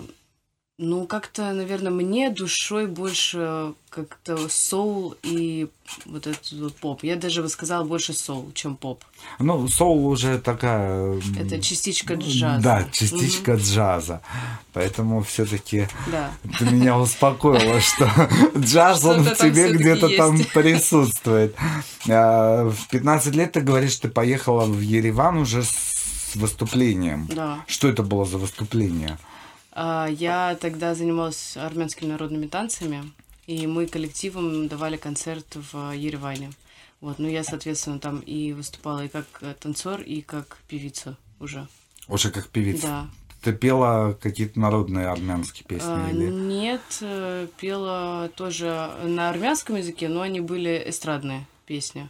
ну, как-то, наверное, мне душой больше как-то соул и вот этот вот поп. Я даже бы сказала больше соул, чем поп. Ну, соул уже такая... Это частичка джаза. Да, частичка джаза. Поэтому все-таки Да. ты меня успокоила, *laughs* что джаз, он в тебе где-то там присутствует. А, В 15 лет ты говоришь, ты поехала в Ереван уже с выступлением. Да. Что это было за выступление? А, Я тогда занималась армянскими народными танцами, и мы коллективом давали концерт в Ереване. Вот, ну я, соответственно, там и выступала и как э, танцор, и как певица уже. Уже как певица. Да. Ты пела какие-то народные армянские песни? А, или... Нет, э, пела тоже на армянском языке, но они были эстрадные песни.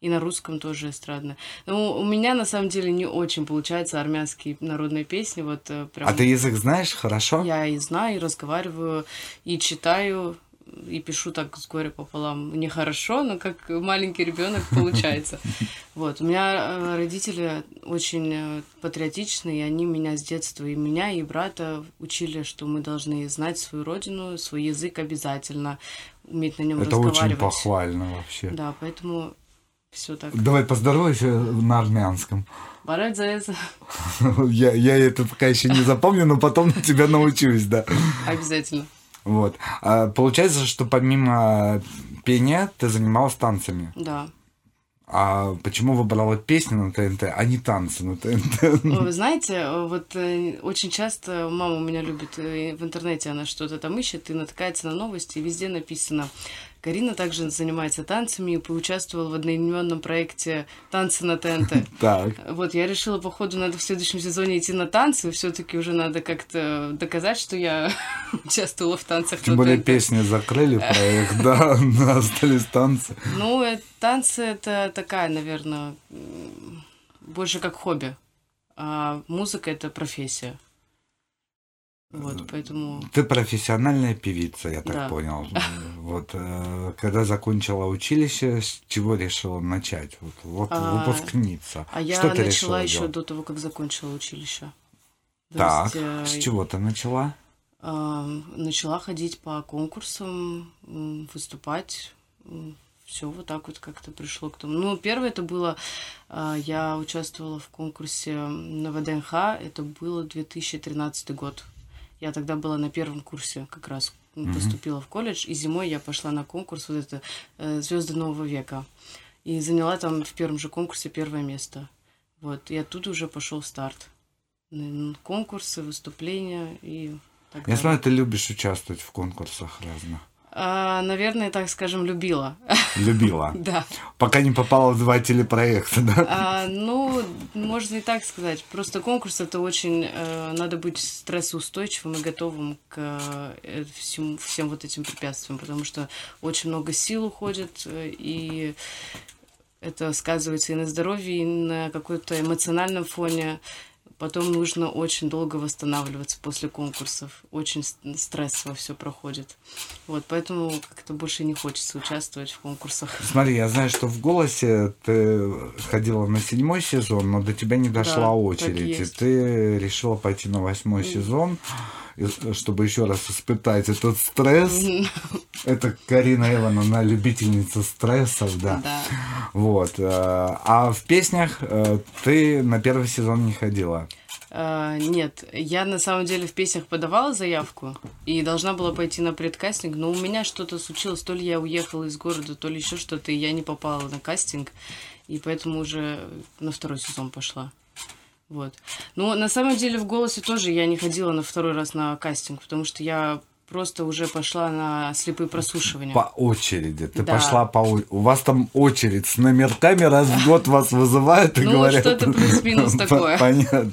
И на русском тоже эстрадные. Ну, у меня на самом деле не очень получается армянские народные песни. Вот э, прям А ты язык знаешь хорошо? я и знаю, и разговариваю, и читаю, и пишу так с горя пополам. Нехорошо, но как маленький ребенок *laughs* получается. Вот. У меня э, родители очень э, патриотичные, и они меня с детства, и меня, и брата учили, что мы должны знать свою родину, свой язык обязательно, уметь на нем Это очень разговаривать. похвально вообще. Да, поэтому все так. Давай поздоровайся на армянском. Барать за это Я, я это пока еще не запомню, но потом тебя научусь, да. обязательно. Вот. А получается, что помимо пения ты занималась танцами. Да. А почему выбрала песни на ТНТ, а не танцы на ТНТ? Вы знаете, вот э, очень часто мама у меня любит э, в интернете, она что-то там ищет и натыкается на новости, и везде написано. Карина также занимается танцами и поучаствовала в одноименном проекте «Танцы на ТНТ». *laughs* Так. Вот, я решила, походу, надо в следующем сезоне идти на танцы, все таки уже надо как-то доказать, что я *laughs* участвовала в танцах Тем более песни закрыли *laughs* проект, да, остались танцы. Ну, э, танцы это такая, наверное, больше как хобби. А музыка это профессия. Вот, поэтому. Ты профессиональная певица, я так Да. понял. *laughs* Вот, э, когда закончила училище, с чего решила начать? Вот, вот А, выпускница. А я Что ты начала еще делать? до того, как закончила училище. То Так, есть, э, с чего ты начала? а, начала ходить по конкурсам, выступать. Все вот так вот как-то пришло к тому. Ну, первое это было, а, я участвовала в конкурсе на ВДНХ, это было 2013 год. Я тогда была на первом курсе как раз м, поступила в колледж, и зимой я пошла на конкурс вот это Звезды нового века. И заняла там в первом же конкурсе первое место. Вот, и оттуда уже пошел старт. конкурсы, выступления и так Я далее. знаю, ты любишь участвовать в конкурсах разных. А, наверное, так скажем, любила. Любила. *laughs* Да. Пока не попала в два телепроекта, да? А, ну, можно и так сказать. Просто конкурс это очень э, надо быть стрессоустойчивым и готовым к э, всем вот этим препятствиям, потому что очень много сил уходит, э, и это сказывается и на здоровье, и на какой-то эмоциональном фоне. Потом нужно очень долго восстанавливаться после конкурсов. Очень стрессово все проходит. Вот, поэтому как-то больше не хочется участвовать в конкурсах. *laughs* Смотри, я знаю, что в «Голосе» ты ходила на седьмой сезон, но до тебя не дошла Да, очередь. И ты решила пойти на восьмой сезон, чтобы еще раз испытать этот стресс. Это Карина Ивановна, она любительница стрессов, да. Да. Вот. э, А в песнях э, ты на первый сезон не ходила. А, нет, я на самом деле в песнях подавала заявку и должна была пойти на предкастинг, но у меня что-то случилось, то ли я уехала из города, то ли еще что-то, и я не попала на кастинг, и поэтому уже на второй сезон пошла. Вот. Ну, на самом деле в «Голосе» тоже я не ходила на второй раз на кастинг, потому что я просто уже пошла на слепые прослушивания. По очереди. Ты Да. пошла по У вас там очередь с номерками раз в год вас вызывают и Ну, говорят. что-то плюс-минус *laughs* такое. Понятно.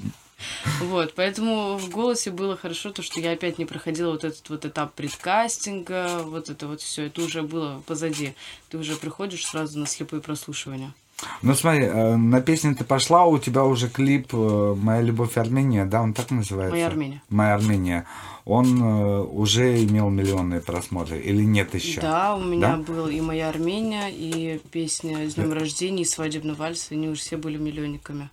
Вот, поэтому в голосе было хорошо то, что я опять не проходила вот этот вот этап предкастинга, вот это вот все, это уже было позади. Ты уже приходишь сразу на слепые прослушивания. Ну смотри, э, на песню ты пошла, у тебя уже клип э, «Моя любовь Армения», да, он так называется? «Моя Армения». «Моя Армения». Он э, уже имел миллионные просмотры или нет еще? Да, у меня Да? был и моя Армения, и песня «С днем рождения», и «Свадебный вальс», они уже все были миллионниками.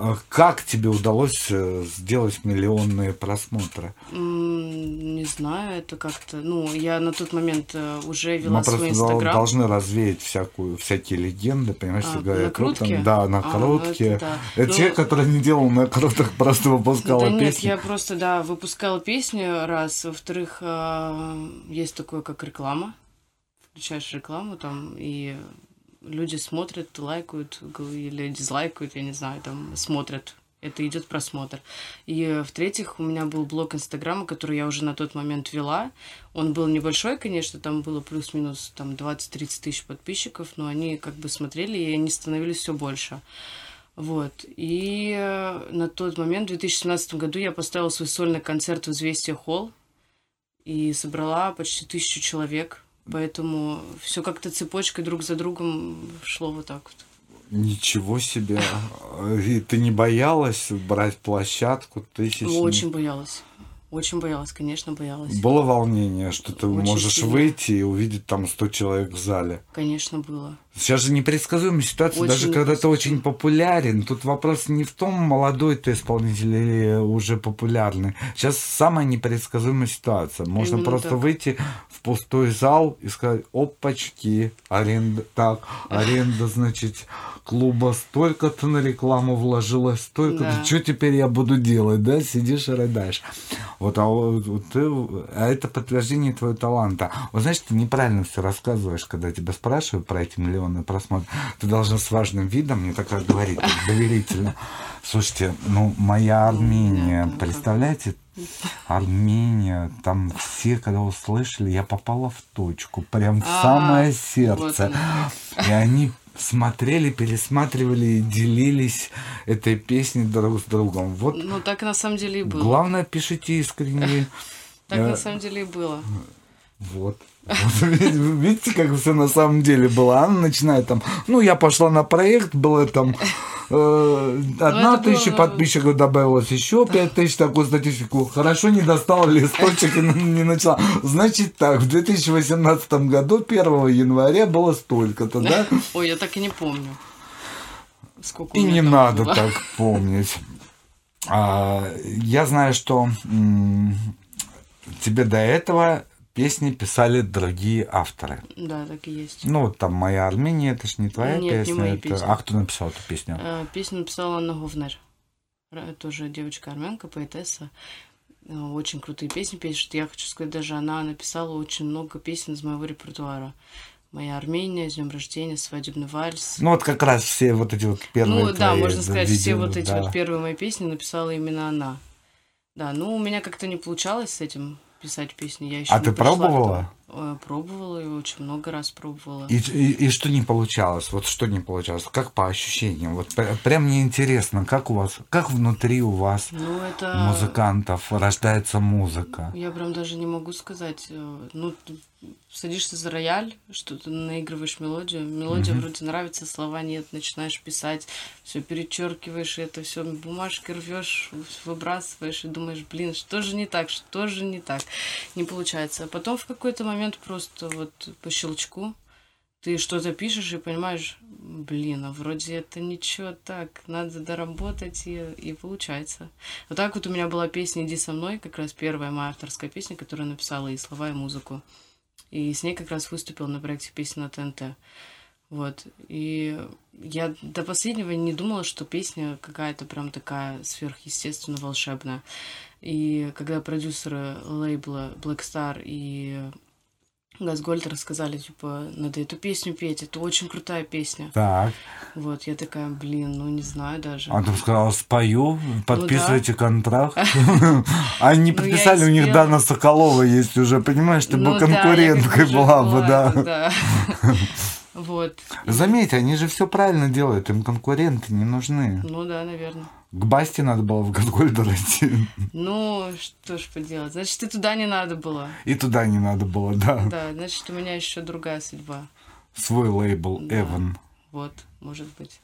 Э, Как тебе удалось э, сделать миллионные просмотры? Не знаю, это как-то... Ну, я на тот момент э, уже Мы вела свой просто дол- инстаграм. должны развеять всякую, всякие легенды, понимаешь, А, говорят, накрутки? да, А, накрутки. это да. Это Ну, человек, который не делал накруток, *laughs* просто выпускал Да нет, песни. я просто, да, выпускала песню раз. Во-вторых, э, есть такое, как реклама. Включаешь рекламу там, и люди смотрят, лайкают или дизлайкают, я не знаю, там смотрят. Это идет просмотр. И э, в-третьих, у меня был блог Инстаграма, который я уже на тот момент вела. Он был небольшой, конечно, там было плюс-минус там 20-30 тысяч подписчиков, но они как бы смотрели, и они становились все больше. Вот. И э, на тот момент, в 2017 году, я поставила свой сольный концерт в «Известия Холл» и собрала почти тысячу человек. Поэтому все как-то цепочкой друг за другом шло вот так вот. Ничего себе. И ты не боялась брать площадку тысячи? Ну, очень боялась. Очень боялась, конечно, боялась. Было волнение, что ты Очень можешь сильно. выйти и увидеть там 100 человек в зале. Конечно, было. Сейчас же непредсказуемая ситуация, Очень даже когда ты очень популярен. Тут вопрос не в том, молодой ты исполнитель или уже популярный. Сейчас самая непредсказуемая ситуация. Можно Именно просто так. выйти в пустой зал и сказать, опачки, аренда, так, аренда, значит, клуба столько-то на рекламу вложилось, столько-то. Да. Что теперь я буду делать, да? Сидишь и рыдаешь. Вот, а, вот ты, а это подтверждение твоего таланта. Вот знаешь, ты неправильно все рассказываешь, когда тебя спрашивают про эти миллионы просмотров. Ты должна с важным видом мне такая говорить, так доверительно. Слушайте, ну, моя Армения, представляете, Армения, там все, когда услышали, я попала в точку, прям в А, самое сердце. И они смотрели, пересматривали и делились этой песней друг с другом. Вот Ну, так на самом деле и было. главное, пишите искренне. Так Э, на самом деле и было. Вот. Вот видите, как все на самом деле было? Она начинает там, ну, я пошла на проект, было там э, одна это было, тысяча ну, подписчиков добавилось, еще пять тысяч, такую статистику. Хорошо не достала листочек и *laughs* не начала. Значит так, в 2018 году, 1 января было столько-то, да? *laughs* Ой, я так и не помню. Сколько И не надо было. так *laughs* помнить. А, я знаю, что тебе до этого песни писали другие авторы. Да, так и есть. Ну, вот там «Моя Армения», это ж не твоя Нет, не песня. мои это... песни. А кто написал эту песню? Э, Песню написала Анна Говнер. Тоже девочка-армянка, поэтесса. Э, Очень крутые песни пишет. Я хочу сказать, даже она написала очень много песен из моего репертуара. моя Армения, с днем рождения, свадебный вальс. Ну вот как раз все вот эти вот первые Ну да, можно сказать, все видео, вот эти да. вот первые мои песни написала именно она. Да, ну у меня как-то не получалось с этим писать песни. Я еще А не ты пробовала? Э, Пробовала и очень много раз пробовала. И, и, и что не получалось? Вот что не получалось? Как по ощущениям? Вот пр- прям мне интересно, как у вас, как внутри у вас Ну это... музыкантов рождается музыка? Я прям даже не могу сказать. э, Ну, садишься за рояль, что-то наигрываешь мелодию. Мелодия вроде нравится, слова нет, начинаешь писать, все перечеркиваешь, это все бумажки рвешь, выбрасываешь и думаешь, блин, что же не так, что же не так. Не получается. А потом в какой-то момент просто вот по щелчку ты что-то пишешь и понимаешь, блин, а вроде это ничего так, надо доработать, и, и получается. Вот так вот у меня была песня «Иди со мной», как раз первая моя авторская песня, которую написала и слова, и музыку. И с ней как раз выступила на проекте песни на ТНТ. Вот. И я до последнего не думала, что песня какая-то прям такая сверхъестественно волшебная. И когда продюсеры лейбла Black Star и Газгольд рассказали, типа, надо эту песню петь, это очень крутая песня. Так, Вот, я такая, блин, ну не знаю даже. а ты сказала, спою, подписывайте контракт. *laughs* Они Ну, подписали, у них. Дана Соколова есть уже, понимаешь, ты Ну бы да, как конкуренткой была бы, да. *laughs* Вот. Заметь, они же все правильно делают, им конкуренты не нужны. Ну да, наверное. К Басте надо было в Газгольд расти. Ну, что ж поделать. Значит, и туда не надо было. И туда не надо было, да. Да, значит, у меня еще другая судьба. Свой лейбл Да. Эван. Вот, может быть.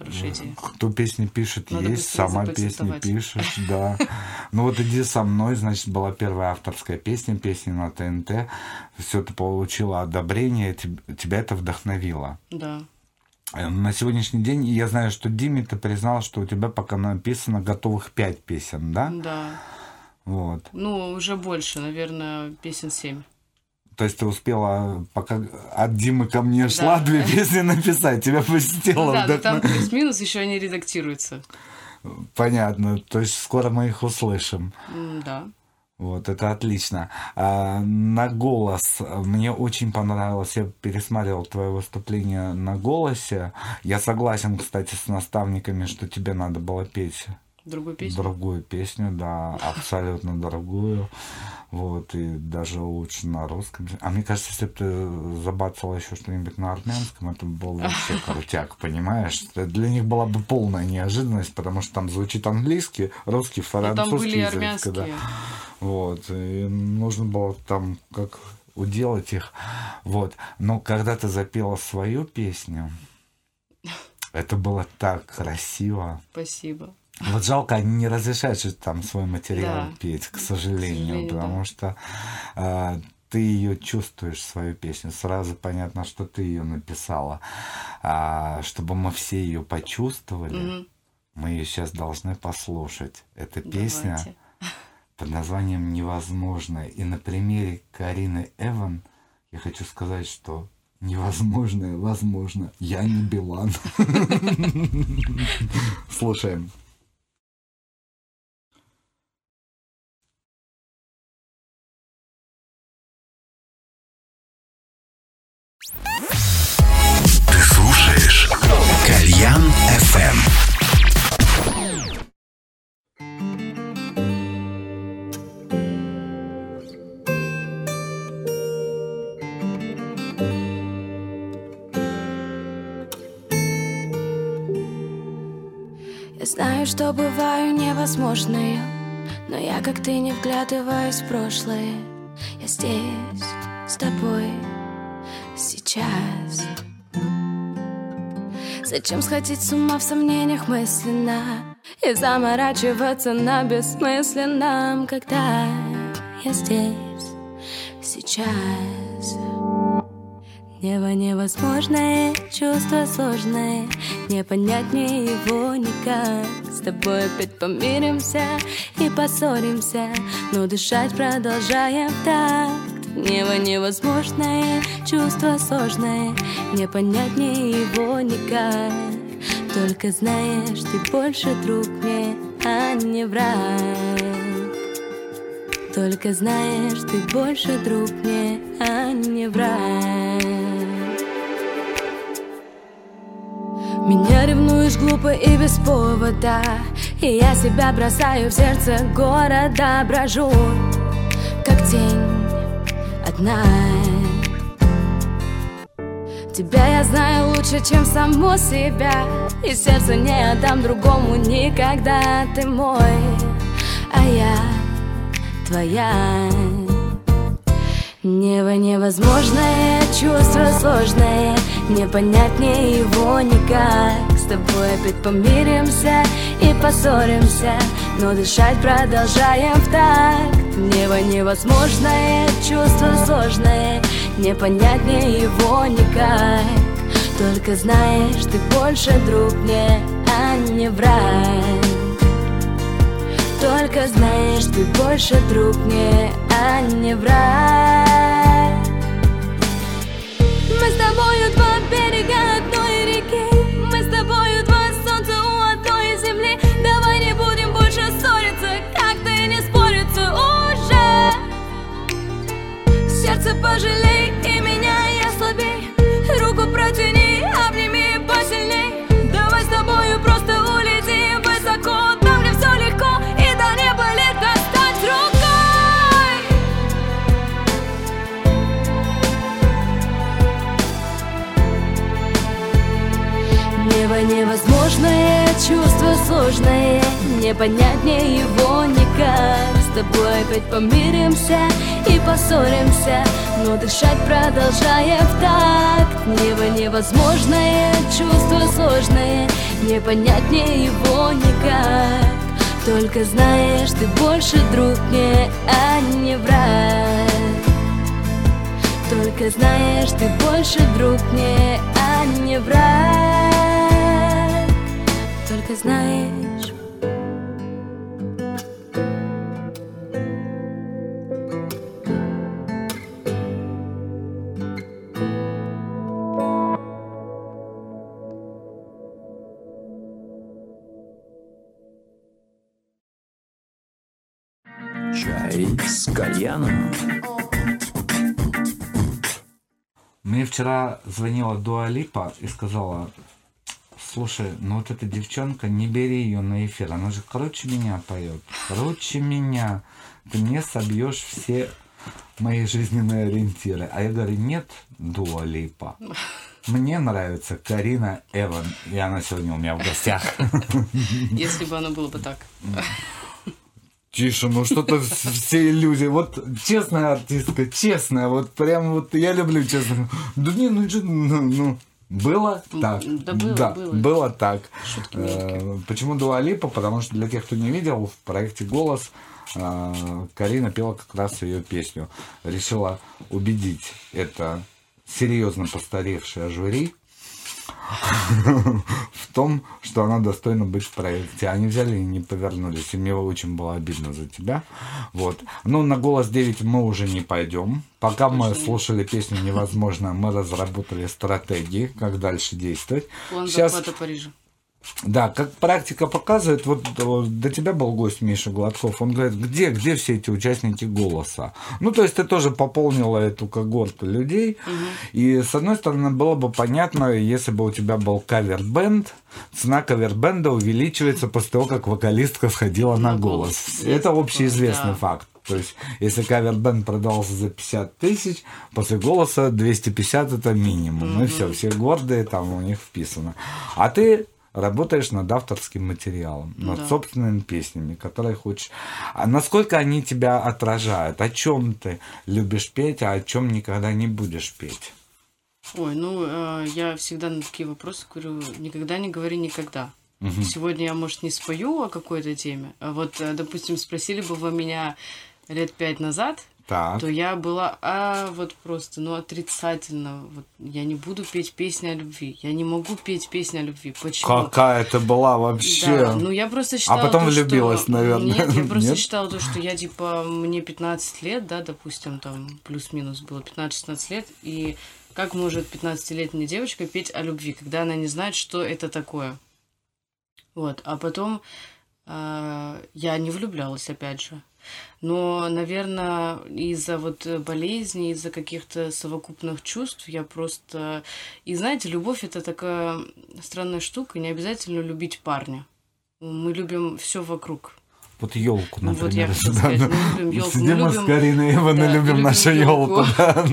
Хорошая идея. Кто песни пишет, Надо есть, сама песни пишешь, *laughs* да. Ну вот иди со мной, значит, была первая авторская песня, песня на ТНТ. Все ты получила одобрение, теб- тебя это вдохновило. Да. Э, На сегодняшний день я знаю, что Диме ты признал, что у тебя пока написано готовых пять песен, да? Да. Вот. Ну, уже больше, наверное, песен семь. То есть ты успела, пока от Димы ко мне шла, Да. две песни написать. Тебя посетило Ну да, но там вдохно- плюс-минус еще они редактируются. Понятно. То есть скоро мы их услышим. Да. Вот, это отлично. А, на голос мне очень понравилось. Я пересматривал твое выступление на голосе. Я согласен, кстати, с наставниками, что тебе надо было петь Другую песню. другую песню, да, абсолютно другую. Вот, и даже лучше на русском. А мне кажется, если бы ты забацала еще что-нибудь на армянском, это был вообще *laughs* крутяк, понимаешь? Это Для них была бы полная неожиданность, потому что там звучит английский, русский, Ну, там французский, были язык, армянские. да. Вот, и нужно было там как уделать их. Вот. Но когда ты запела свою песню, *laughs* это было так красиво. Спасибо. Вот жалко, они не разрешают там свой материал Да. петь, к сожалению, сожалению, потому да. что а, ты ее чувствуешь, свою песню. Сразу понятно, что ты ее написала. А, чтобы мы все ее почувствовали, Мгм. мы ее сейчас должны послушать. Эта песня Давайте. под названием «Невозможное». И на примере Карины Эван я хочу сказать, что невозможное возможно. Я не Билан. *laughs* Слушаем. Кальян FM. Я знаю, что бываю невозможной Но я, как ты, не вглядываюсь в прошлое Я здесь, с тобой, сейчас Зачем сходить с ума в сомнениях мысленно И заморачиваться на бессмысленном Когда я здесь, сейчас? Небо невозможное, чувство сложное Не понять мне его никак. С тобой опять помиримся и поссоримся Но дышать продолжаем в такт Небо невозможное, чувство сложное Не понять мне его никак. Только знаешь, ты больше друг мне, а не враг. Только знаешь, ты больше друг мне, а не враг. Меня ревнуешь глупо и без повода И я себя бросаю в сердце города Брожу, как тень одна Тебя я знаю лучше, чем саму себя И сердце не отдам другому никогда. Ты мой, а я твоя. Небо невозможное, чувство сложное Не понять мне его никак тобой опять помиримся и поссоримся Но дышать продолжаем в такт. Небо невозможное, чувство сложное Не понять мне его никак. Только знаешь, ты больше друг мне, а не враг. Только знаешь, ты больше друг мне, а не враг Сердце пожалей и меня я слабей. Руку протяни, обними посильней. Давай с тобою просто улетим. Высоко Там, где все легко и до неба лет достать рукой. Небо невозможное, чувство сложное. Не понять мне его никак. С тобой опять помиримся и поссоримся. Но дышать продолжаем в такт. Небо невозможное, чувство сложное Не понять мне его никак. Только знаешь, ты больше друг мне, а не враг. Только знаешь, ты больше друг мне, а не враг. Только знаешь кальяном. Мне вчера звонила Дуа Липа и сказала, слушай, ну вот эта девчонка, не бери ее на эфир, она же круче меня поет, круче меня, ты мне собьешь все мои жизненные ориентиры. А я говорю, нет, Дуа Липа, мне нравится Карина Эван, и она сегодня у меня в гостях. Если бы оно было бы так. *laughs* Тише, ну что-то все иллюзии. Вот честная артистка, честная, вот прям вот я люблю честно. Да не, ну, что, ну, ну, было так. да было, было. было так. Шутки Э, Почему Дуалипа? Потому что для тех, кто не видел, в проекте «Голос» э, Карина пела как раз ее песню. Решила убедить это серьезно постаревшее жюри в том, что она достойна быть в проекте. Они взяли и не повернулись. И мне очень было обидно за тебя. Вот. Но на голос 9 мы уже не пойдем. Пока мы слушали песню невозможно, мы разработали стратегии, как дальше действовать. План Сейчас захвата Парижа. Да, как практика показывает, вот до тебя был гость Миша Гладков, он говорит, где, где все эти участники голоса? Ну, то есть ты тоже пополнила эту когорту людей, и с одной стороны было бы понятно, если бы у тебя был кавер-бенд, цена кавер-бенда увеличивается после того, как вокалистка сходила на, На голос. голос. Это общеизвестный Да. факт. То есть, если кавер-бенд продался за 50 тысяч, после голоса 250 это минимум. И все, все гордые, там у них вписано. А ты работаешь над авторским материалом, над Да. собственными песнями, которые хочешь. А насколько они тебя отражают? О чем ты любишь петь, а о чем никогда не будешь петь? Ой, ну, э, я всегда на такие вопросы говорю, никогда не говори никогда. Сегодня я, может, не спою о какой-то теме. Вот, э, допустим, спросили бы вы меня лет пять назад, Так. то я была, а, вот просто, ну, отрицательно. Вот, я не буду петь песни о любви. Я не могу петь песни о любви. Почему? Какая ты была вообще? Да, ну я просто считала... потом то, что- влюбилась, наверное. Нет, я просто Нет? считала то, что я, типа, мне 15 лет, да, допустим, там, плюс-минус было 15-16 лет, и как может 15-летняя девочка петь о любви, когда она не знает, что это такое? Вот, а потом э, я не влюблялась, опять же. Но, наверное, из-за вот болезни, из-за каких-то совокупных чувств я просто... И знаете, любовь это такая странная штука, не обязательно любить парня. Мы любим все вокруг. Вот елку, Ну, вот например. да, сказать, да. мы любим ёлку, мы Сидим мы с любим- Кариной Ивановной, да, любим любим нашу елку. да.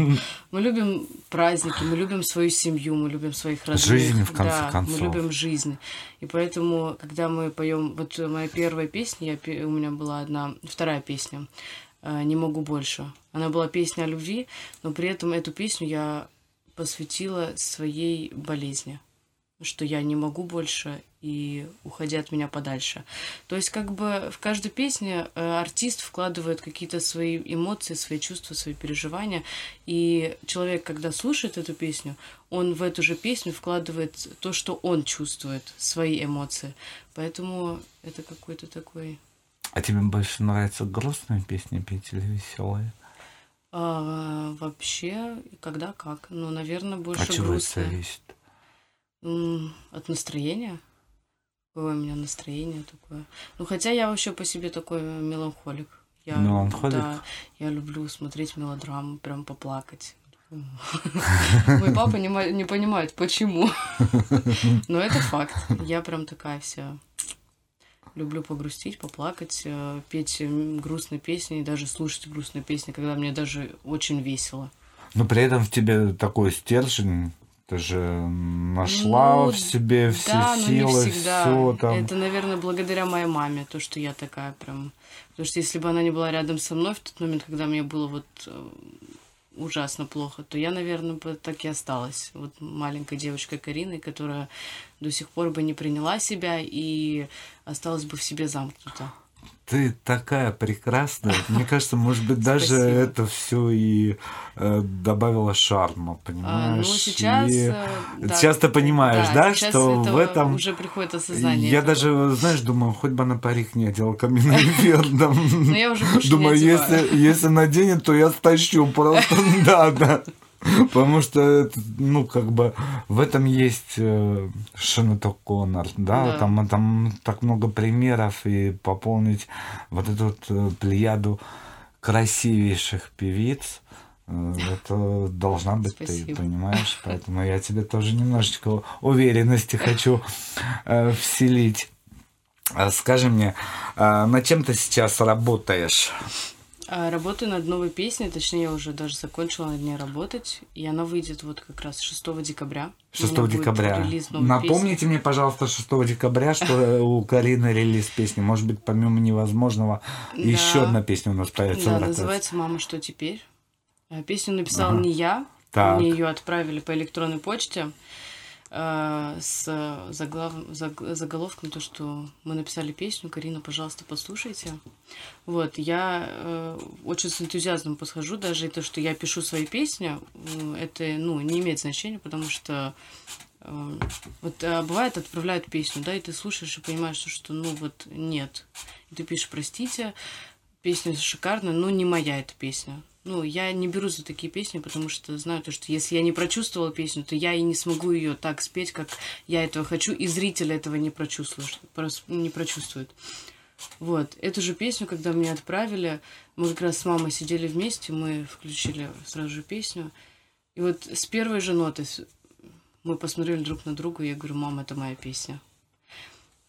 Мы любим праздники, мы любим свою семью, мы любим своих родных. Жизнь, в конце да, концов. Мы любим жизнь. И поэтому, когда мы поем, вот моя первая песня, я, у меня была одна, вторая песня, э, «Не могу больше». Она была песня о любви, но при этом эту песню я посвятила своей болезни что я не могу больше и уходи от меня подальше. То есть как бы в каждой песне э, артист вкладывает какие-то свои эмоции, свои чувства, свои переживания, и человек, когда слушает эту песню, он в эту же песню вкладывает то, что он чувствует, свои эмоции. Поэтому это какой-то такой... А тебе больше нравятся грустные песни петь или веселые? а, вообще, когда как? Ну, наверное, больше От чего это зависит? От настроения. Какое у меня настроение такое. Ну, хотя я вообще по себе такой меланхолик. Я, Меланхолик? Да, я люблю смотреть мелодраму, прям поплакать. *laughs* Мой папа не, не понимает, почему. *laughs* Но это факт. Я прям такая вся. Люблю погрустить, поплакать, э, петь м, грустные песни, и даже слушать грустные песни, когда мне даже очень весело. Но при этом в тебе такой стержень. Ты же нашла Ну, в себе все да, силы, все там. Это, наверное, благодаря моей маме, то, что я такая прям. Потому что если бы она не была рядом со мной в тот момент, когда мне было вот э, ужасно плохо, то я, наверное, бы так и осталась. Вот маленькой девочкой Кариной, которая до сих пор бы не приняла себя и осталась бы в себе замкнута. Ты такая прекрасная. Мне кажется, может быть, даже Спасибо. это все и э, добавило шарма, А, понимаешь? ну, сейчас... И э, да, сейчас ты понимаешь, да, сейчас что в этом... уже приходит осознание. Я этого. даже, знаешь, думаю, хоть бы она парик не одела *laughs* уже больше Думаю, если наденет, то я стащу просто. *laughs* Да, да. *laughs* Потому что, ну, как бы в этом есть э, Шанато Коннор, да, Да. Там, там так много примеров, и пополнить вот эту вот, э, плеяду красивейших певиц, э, *laughs* это должна быть ты, Спасибо. понимаешь? *laughs* Поэтому я тебе тоже немножечко уверенности хочу э, вселить. А Скажи мне, а над чем ты сейчас работаешь? А, Работаю над новой песней, точнее, я уже даже закончила над ней работать, и она выйдет вот как раз 6 декабря. У 6 меня будет декабря. Напомните мне, пожалуйста, 6 декабря, что *laughs* у Карины релиз песни. Может быть, помимо невозможного, Да. еще одна песня у нас песни. появится. Да, называется «Мама, что теперь?». А, Песню написала Ага. не я, Так. мне ее отправили по электронной почте э, с заглав- заг- заголовком то, что мы написали песню, Карина, пожалуйста, послушайте. Вот, я э, очень с энтузиазмом подхожу, даже и то, что я пишу свои песни, это, ну, не имеет значения, потому что э, вот а, бывает, отправляют песню, да, и ты слушаешь и понимаешь, что ну вот нет. И ты пишешь, простите, песня шикарная, но не моя эта песня. Ну, я не беру за такие песни, потому что знаю то, что если я не прочувствовала песню, то я и не смогу ее так спеть, как я этого хочу, и зритель этого не прочувствует. Не прочувствует. Вот. Эту же песню, когда мне отправили, мы как раз с мамой сидели вместе, мы включили сразу же песню. И вот с первой же ноты мы посмотрели друг на друга, и я говорю, мама, это моя песня.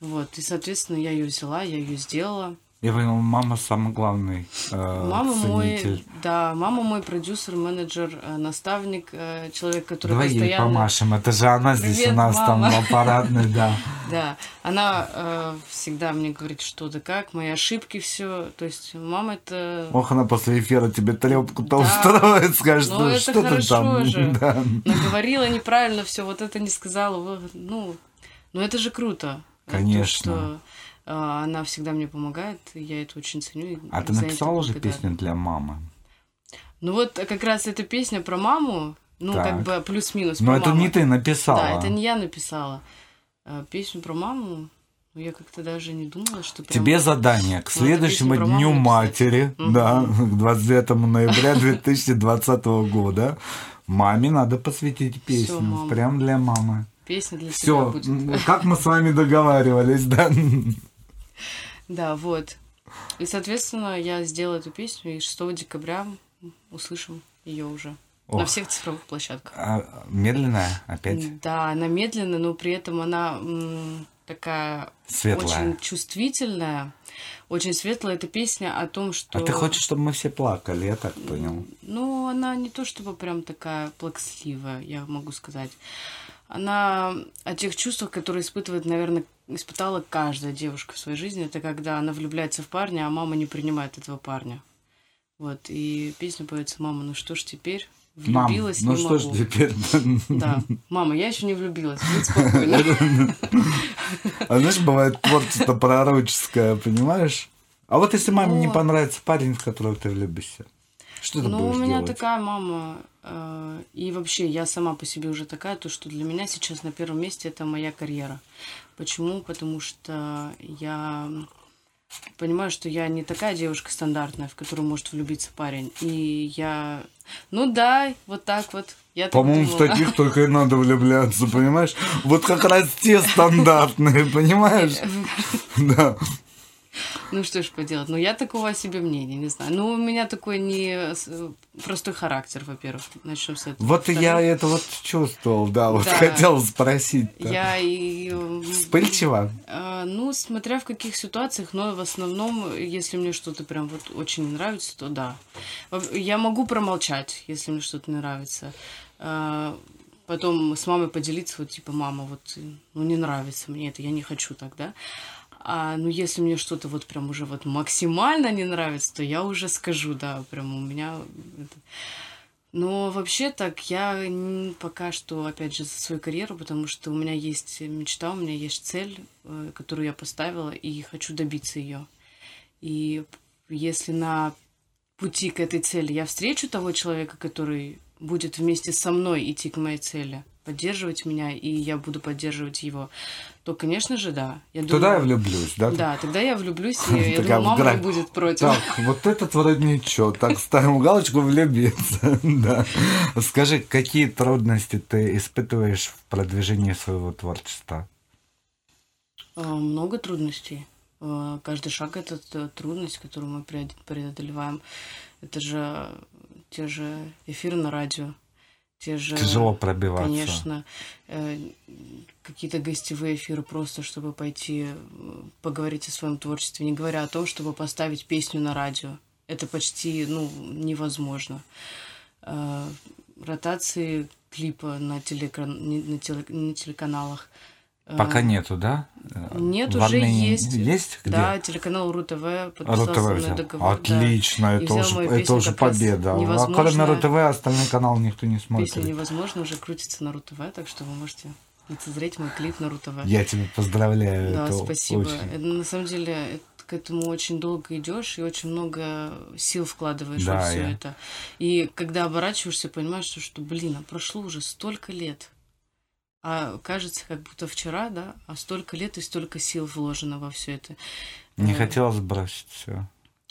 Вот. И, соответственно, я ее взяла, я ее сделала. Я понял, мама самый главный э, Мама мой, ценитель. да, мама мой продюсер, менеджер, э, наставник, э, человек, который Давай ей постоянно... помашем. Это же она здесь Привет, у нас мама. там аппаратный, да. *laughs* Да, она э, всегда мне говорит, что да как, мои ошибки, все. То есть мама это Ох, она после эфира тебе трепку-то Да. устроит, скажет, Ну, ну, что ты хорошо там. же. *laughs* Да. наговорила неправильно все, вот это не сказала. Ну, ну это же круто. То, Конечно. что э, она всегда мне помогает, я это очень ценю. А ты написала уже песню для мамы? Ну вот как раз эта песня про маму, ну Так. как бы плюс-минус. Но это маму. не ты написала. Да, это не я написала. А, Песню про маму, ну, я как-то даже не думала, что прям... Тебе задание к Ну, следующему маму Дню матери, Мгм. да, к 29 ноября 2020 года, маме надо посвятить песню. Прям для мамы. Песня для Все, будет. как мы с вами договаривались, да? Да, вот. И, соответственно, я сделала эту песню, и 6 декабря услышим ее уже на Ох. всех цифровых площадках. А, медленная опять? Да, она медленная, но при этом она м, такая Светлая. очень чувствительная, очень светлая. Эта песня о том, что... А ты хочешь, чтобы мы все плакали, я так понял. Ну, она не то чтобы прям такая плаксливая, я могу сказать. Она о тех чувствах, которые испытывает, наверное, испытала каждая девушка в своей жизни. Это когда она влюбляется в парня, а мама не принимает этого парня. Вот, и песня поется «Мама, ну что ж теперь?» Мам, Влюбилась, ну не что ж могу. теперь? Да, мама, я еще не влюбилась, будь спокойна. А знаешь, бывает творчество пророческое, понимаешь? А вот если маме не понравится парень, в которого ты влюбишься, что ты Ну, у будешь меня делать? такая мама, и вообще я сама по себе уже такая, то что для меня сейчас на первом месте это моя карьера. Почему? Потому что я понимаю, что я не такая девушка стандартная, в которую может влюбиться парень. И я, ну да, вот так вот. Я По-моему, в таких только и *laughs* надо влюбляться, понимаешь? Вот как раз те стандартные, понимаешь? *laughs* Да. Ну что ж поделать, ну я такого о себе мнения, не знаю. Ну у меня такой не с- простой характер, во-первых, начнем с этого. Вот я это вот чувствовал, да, вот Да. хотел спросить. Я и... э, Вспыльчиво? А, Ну, смотря в каких ситуациях, но в основном, если мне что-то прям вот очень не нравится, то да. Я могу промолчать, если мне что-то не нравится. А, Потом с мамой поделиться, вот типа, мама, вот, ну, не нравится мне это, я не хочу так, да. А, ну, если мне что-то вот прям уже вот максимально не нравится, то я уже скажу, да, прям у меня... это- Но вообще так, я пока что, опять же, за свою карьеру, потому что у меня есть мечта, у меня есть цель, э, которую я поставила, и хочу добиться ее. И если на пути к этой цели я встречу того человека, который будет вместе со мной идти к моей цели, поддерживать меня, и я буду поддерживать его, то, конечно же, да. Я Туда я думаю- влюблюсь, да? Да, тогда я влюблюсь, и *laughs* я думаю, мама не будет против. Так, вот этот воротничок, так ставим галочку влюбиться, *laughs* да. Скажи, какие трудности ты испытываешь в продвижении своего творчества? А, Много трудностей. А, Каждый шаг это трудность, которую мы преод- преодолеваем. Это же те же эфиры на радио, те же... Тяжело пробиваться. Конечно. э, Какие-то гостевые эфиры просто, чтобы пойти э, поговорить о своем творчестве, не говоря о том, чтобы поставить песню на радио. Это почти, ну, невозможно. Э, Ротации клипа на, телекан- на телеканалах. Пока нету, да? Нет, В уже Армении есть. Есть где? Да, телеканал РУ-ТВ подписал РУ-ТВ со мной договор. да. Отлично, И это уже, это уже победа. А кроме. РУ-ТВ остальные каналы никто не Песня смотрит. невозможно уже крутится на РУ-ТВ, так что вы можете лицезреть мой клип на РУ-ТВ. Я тебя поздравляю. Да, это спасибо. очень- Это, на самом деле к этому очень долго идешь и очень много сил вкладываешь Да, во все я- это. И когда оборачиваешься, понимаешь, что, блин, а прошло уже столько лет. А кажется, как будто вчера, да, а столько лет и столько сил вложено во все это. Не Э, хотелось бросить все.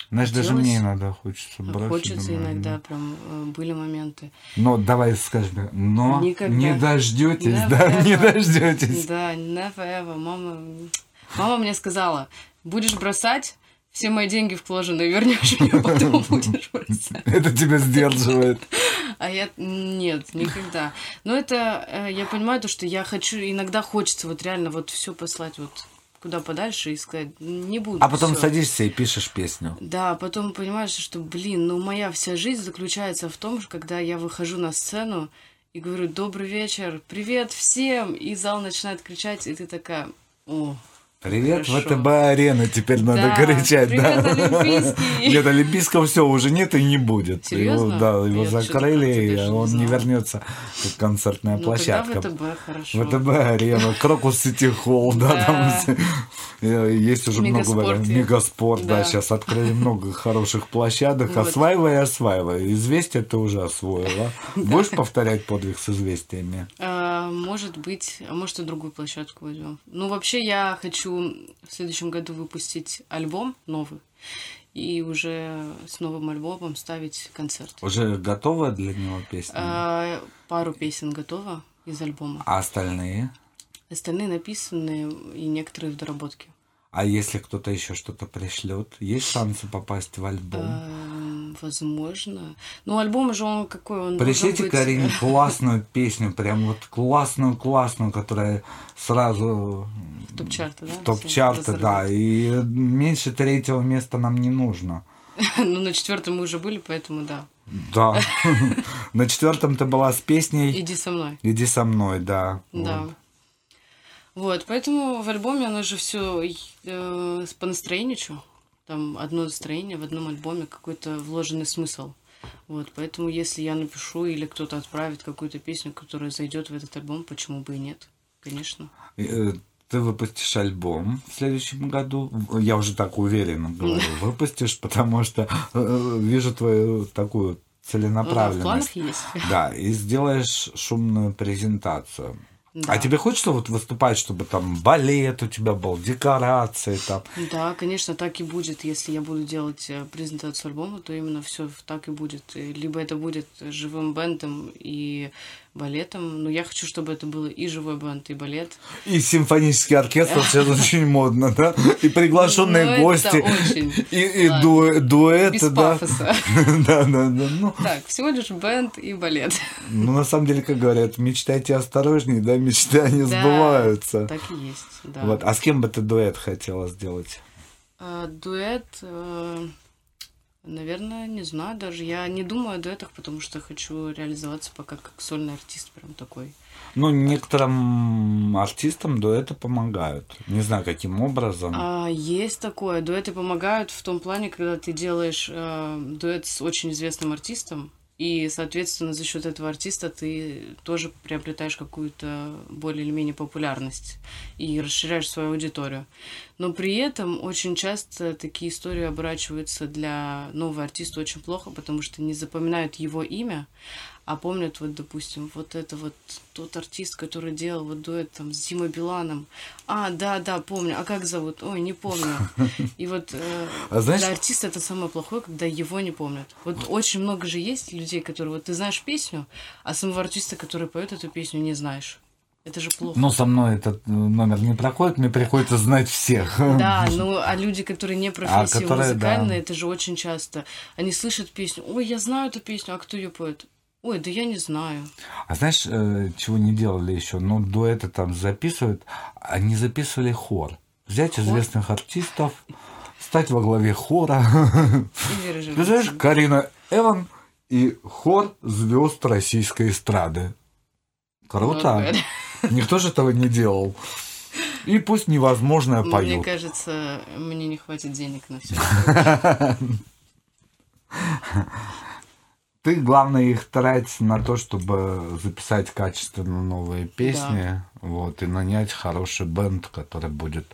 Знаешь, даже хотелось. мне иногда хочется бросить. Хочется думаю, иногда, ну. прям э, были моменты. Но давай скажем, но Никогда. не дождетесь, Never да, не ever. дождетесь. Да, never ever. Мама, мама мне сказала, будешь бросать, все мои деньги вложенные вернешь мне, *laughs* потом *laughs* будешь бросать. Это тебя сдерживает. А я нет, никогда. Но это э, я понимаю то, что я хочу, иногда хочется вот реально вот все послать вот куда подальше и сказать, не буду. А потом всё». садишься и пишешь песню. Да, потом понимаешь, что, блин, ну моя вся жизнь заключается в том, что когда я выхожу на сцену и говорю «Добрый вечер, привет всем!» И зал начинает кричать, и ты такая «О, Привет. ВТБ-арена, теперь надо Да, кричать, да. привет, Олимпийский. Нет, Олимпийского все уже нет и не будет. Серьезно? Его, да, его Я закрыли, и не он не знала. вернется как концертная ну площадка. ВТБ, хорошо». ВТБ-арена, Крокус Сити Холл, да, Да. там. Э, есть уже много вариантов. Мегаспорт, да, Да. сейчас открыли много хороших площадок. Осваивай, осваивай. Известие ты уже освоила. *laughs* Будешь повторять подвиг с известиями? А, может быть, а может и другую площадку возьмем. Ну, вообще, я хочу в следующем году выпустить альбом новый и уже с новым альбомом ставить концерт. Уже готова для него песня? А, пару песен готово из альбома. А остальные? Остальные написаны и некоторые в доработке. А если кто-то еще что-то пришлет, есть шансы попасть в альбом? Эм, Возможно. Ну, альбом же он какой? Он Пришлите быть- Карине *laughs* классную песню, прям вот классную-классную, которая сразу В топ-чарты, да? в топ-чарты, да. И меньше третьего места нам не нужно. *laughs* Ну, на четвертом мы уже были, поэтому да. Да. *laughs* На четвертом ты была с песней Иди со мной. «Иди со мной», да. Да. Вот. Поэтому в альбоме оно же все по настроению, чё. Там одно настроение в одном альбоме, какой-то вложенный смысл. Вот, поэтому если я напишу или кто-то отправит какую-то песню, которая зайдет в этот альбом, почему бы и нет? Конечно. Э, Ты выпустишь альбом в следующем году. Я уже так уверенно говорю. *laughs* Выпустишь, потому что э, вижу твою такую Ну да, в целенаправленность. планах есть. Да, и сделаешь шумную презентацию. Да. А тебе хочется вот выступать, чтобы там балет у тебя был, декорации там? Да, конечно, так и будет. Если я буду делать э, презентацию альбома, то именно все так и будет. И Либо это будет живым бендом и балетом. Но я хочу, чтобы это было и живой бенд, и балет. И симфонический оркестр сейчас очень модно, да? И приглашенные Ну, гости, и, дуэты, да? *laughs* Да, да, да. Ну, Так, всего лишь бенд и балет. ну, на самом деле, как говорят, мечтайте осторожнее, да, мечты они сбываются. Так и есть, да. Вот. А с кем бы ты дуэт хотела сделать? А, Дуэт, э, наверное, не знаю даже. Я не думаю о дуэтах, потому что хочу реализоваться пока как сольный артист прям такой. Ну, некоторым артистам дуэты помогают. Не знаю, каким образом. А, есть такое. Дуэты помогают в том плане, когда ты делаешь э, дуэт с очень известным артистом, и, соответственно, за счет этого артиста ты тоже приобретаешь какую-то более или менее популярность и расширяешь свою аудиторию. Но при этом очень часто такие истории оборачиваются для нового артиста очень плохо, потому что не запоминают его имя, а помнят, вот, допустим, вот это вот тот артист, который делал вот дуэт там с Димой Биланом. А, да, да, помню. А как зовут? Ой, не помню. *laughs* И вот э, А знаешь- для артиста это самое плохое, когда его не помнят. Вот очень много же есть людей, которые вот ты знаешь песню, а самого артиста, который поет эту песню, не знаешь. Это же плохо. Ну, со мной этот э, номер не проходит, мне приходится знать всех. Да, *laughs* ну а люди, которые не профессии которые, музыкальные, да. это же очень часто. Они слышат песню, ой, я знаю эту песню, а кто ее поет? Ой, да я не знаю. А знаешь, э, чего не делали еще? Ну, дуэты там записывают, они записывали хор. Взять известных артистов, стать во главе хора. Животина. Карина Эван и хор звезд российской эстрады. Круто. Никто же этого не делал. И пусть невозможное Мне поют. кажется, мне не хватит денег на все. *laughs* Ты, главное, их трать на то, чтобы записать качественно новые песни, вот, и нанять хороший бенд, который будет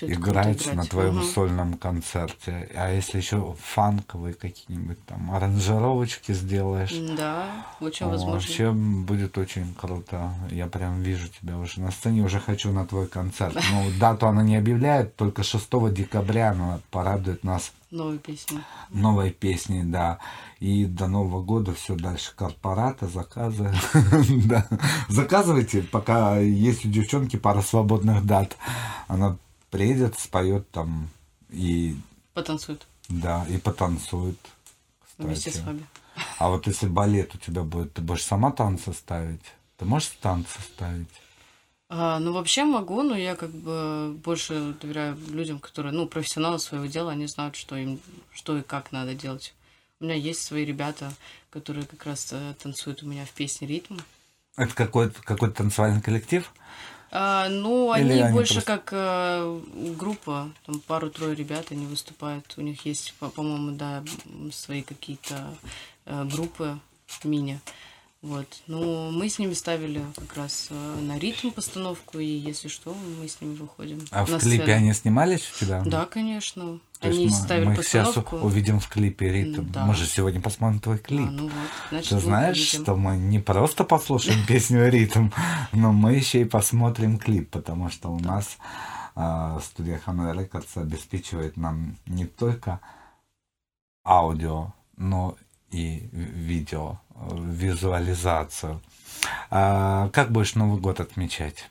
Это играть, на твоем Мгм. сольном концерте. А если еще фанковые какие-нибудь там аранжировочки сделаешь, Да, очень возможно. вообще будет очень круто. Я прям вижу тебя уже на сцене, уже хочу на твой концерт. *laughs* Ну, дату она не объявляет, только 6 декабря она порадует нас Новые песни. новой песней, да. И до Нового года все дальше корпораты, заказы. *laughs* Да. Заказывайте, пока есть у девчонки пара свободных дат. Она приедет, споет там и Потанцуют да, и потанцует. вместе с кстати. вами. А вот если балет у тебя будет, ты будешь сама танцы ставить? Ты можешь танцы ставить? А, ну, вообще могу, но я как бы больше доверяю людям, которые, ну, профессионалы своего дела, они знают, что им, что и как надо делать. У меня есть свои ребята, которые как раз э, танцуют у меня в песне «Ритм». Это какой-то какой танцевальный коллектив? А, ну, Или они, они больше просто- как э, группа, там пару-трое ребят, они выступают. У них есть, по- по-моему, да, свои какие-то э, группы мини. Вот. Ну, мы с ними ставили как раз э, на ритм постановку, и если что, мы с ними выходим. А в клипе сцену. они снимались у тебя? Да, конечно. То есть они мы, ставили мы их сейчас постановку. увидим в клипе ритм. Да. Мы же сегодня посмотрим твой клип. А, ну вот, значит, Ты знаешь, увидим. что мы не просто послушаем *laughs* песню «Ритм», но мы еще и посмотрим клип, потому что у нас а, студия Hanoi Records обеспечивает нам не только аудио, но и видео, э, визуализацию. А как будешь Новый год отмечать?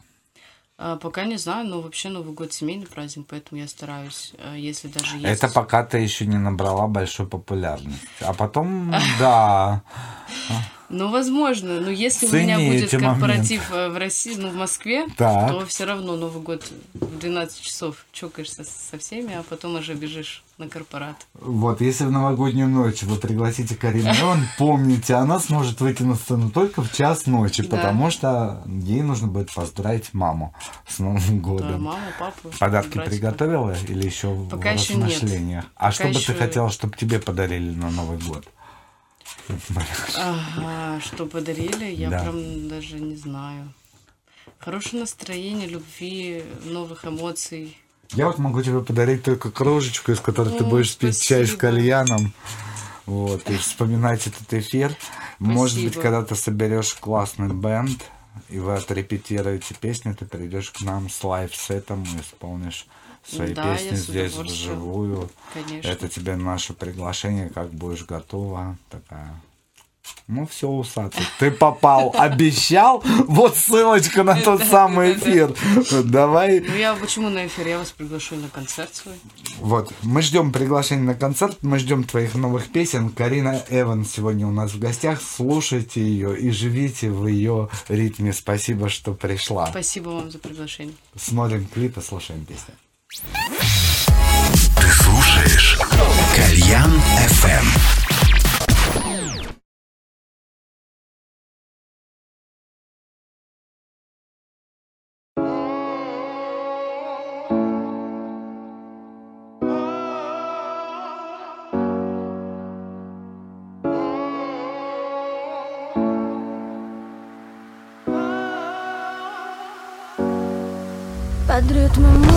А, пока не знаю, но вообще Новый год семейный праздник, поэтому я стараюсь, а, если даже есть... Это пока ты еще не набрала большой популярности. А потом, *laughs* да. Ну, возможно, но если у меня Цени будет корпоратив э, в России, ну, в Москве, Так. то все равно Новый год в 12 часов чокаешься со всеми, а потом уже бежишь на корпорат. Вот, если в новогоднюю ночь вы пригласите Карину Леон, *laughs* помните, она сможет выйти на сцену только в час ночи, Да. потому что ей нужно будет поздравить маму с Новым Да, годом. мама, папа, Подарки братика. приготовила или еще Пока в еще нет. А Пока что бы еще- ты хотела, чтобы тебе подарили на Новый год? Ага, что подарили, я Да. прям даже не знаю. Хорошее настроение, любви, новых эмоций. Я вот могу тебе подарить только кружечку, из которой ты О, будешь пить чай с спасибо. кальяном. Вот, и вспоминать этот эфир. Может быть, Спасибо. когда ты соберешь классный бенд, и вы отрепетируете песни, ты придешь к нам с лайв-сетом и исполнишь свои Да, песни здесь вживую. Конечно. Это тебе наше приглашение, как будешь готова. Такая. Ну все, усатый. Ты попал. *laughs* Обещал? Вот ссылочка на тот самый эфир. Давай Ну я почему на эфир? Я вас приглашу на концерт свой. вот, мы ждем приглашения на концерт, мы ждем твоих новых песен. Карина Эван сегодня у нас в гостях. Слушайте ее и живите в ее ритме. Спасибо, что пришла. Спасибо вам за приглашение. Смотрим клипы, слушаем песни. Ты слушаешь Кальян FM. Под ритмом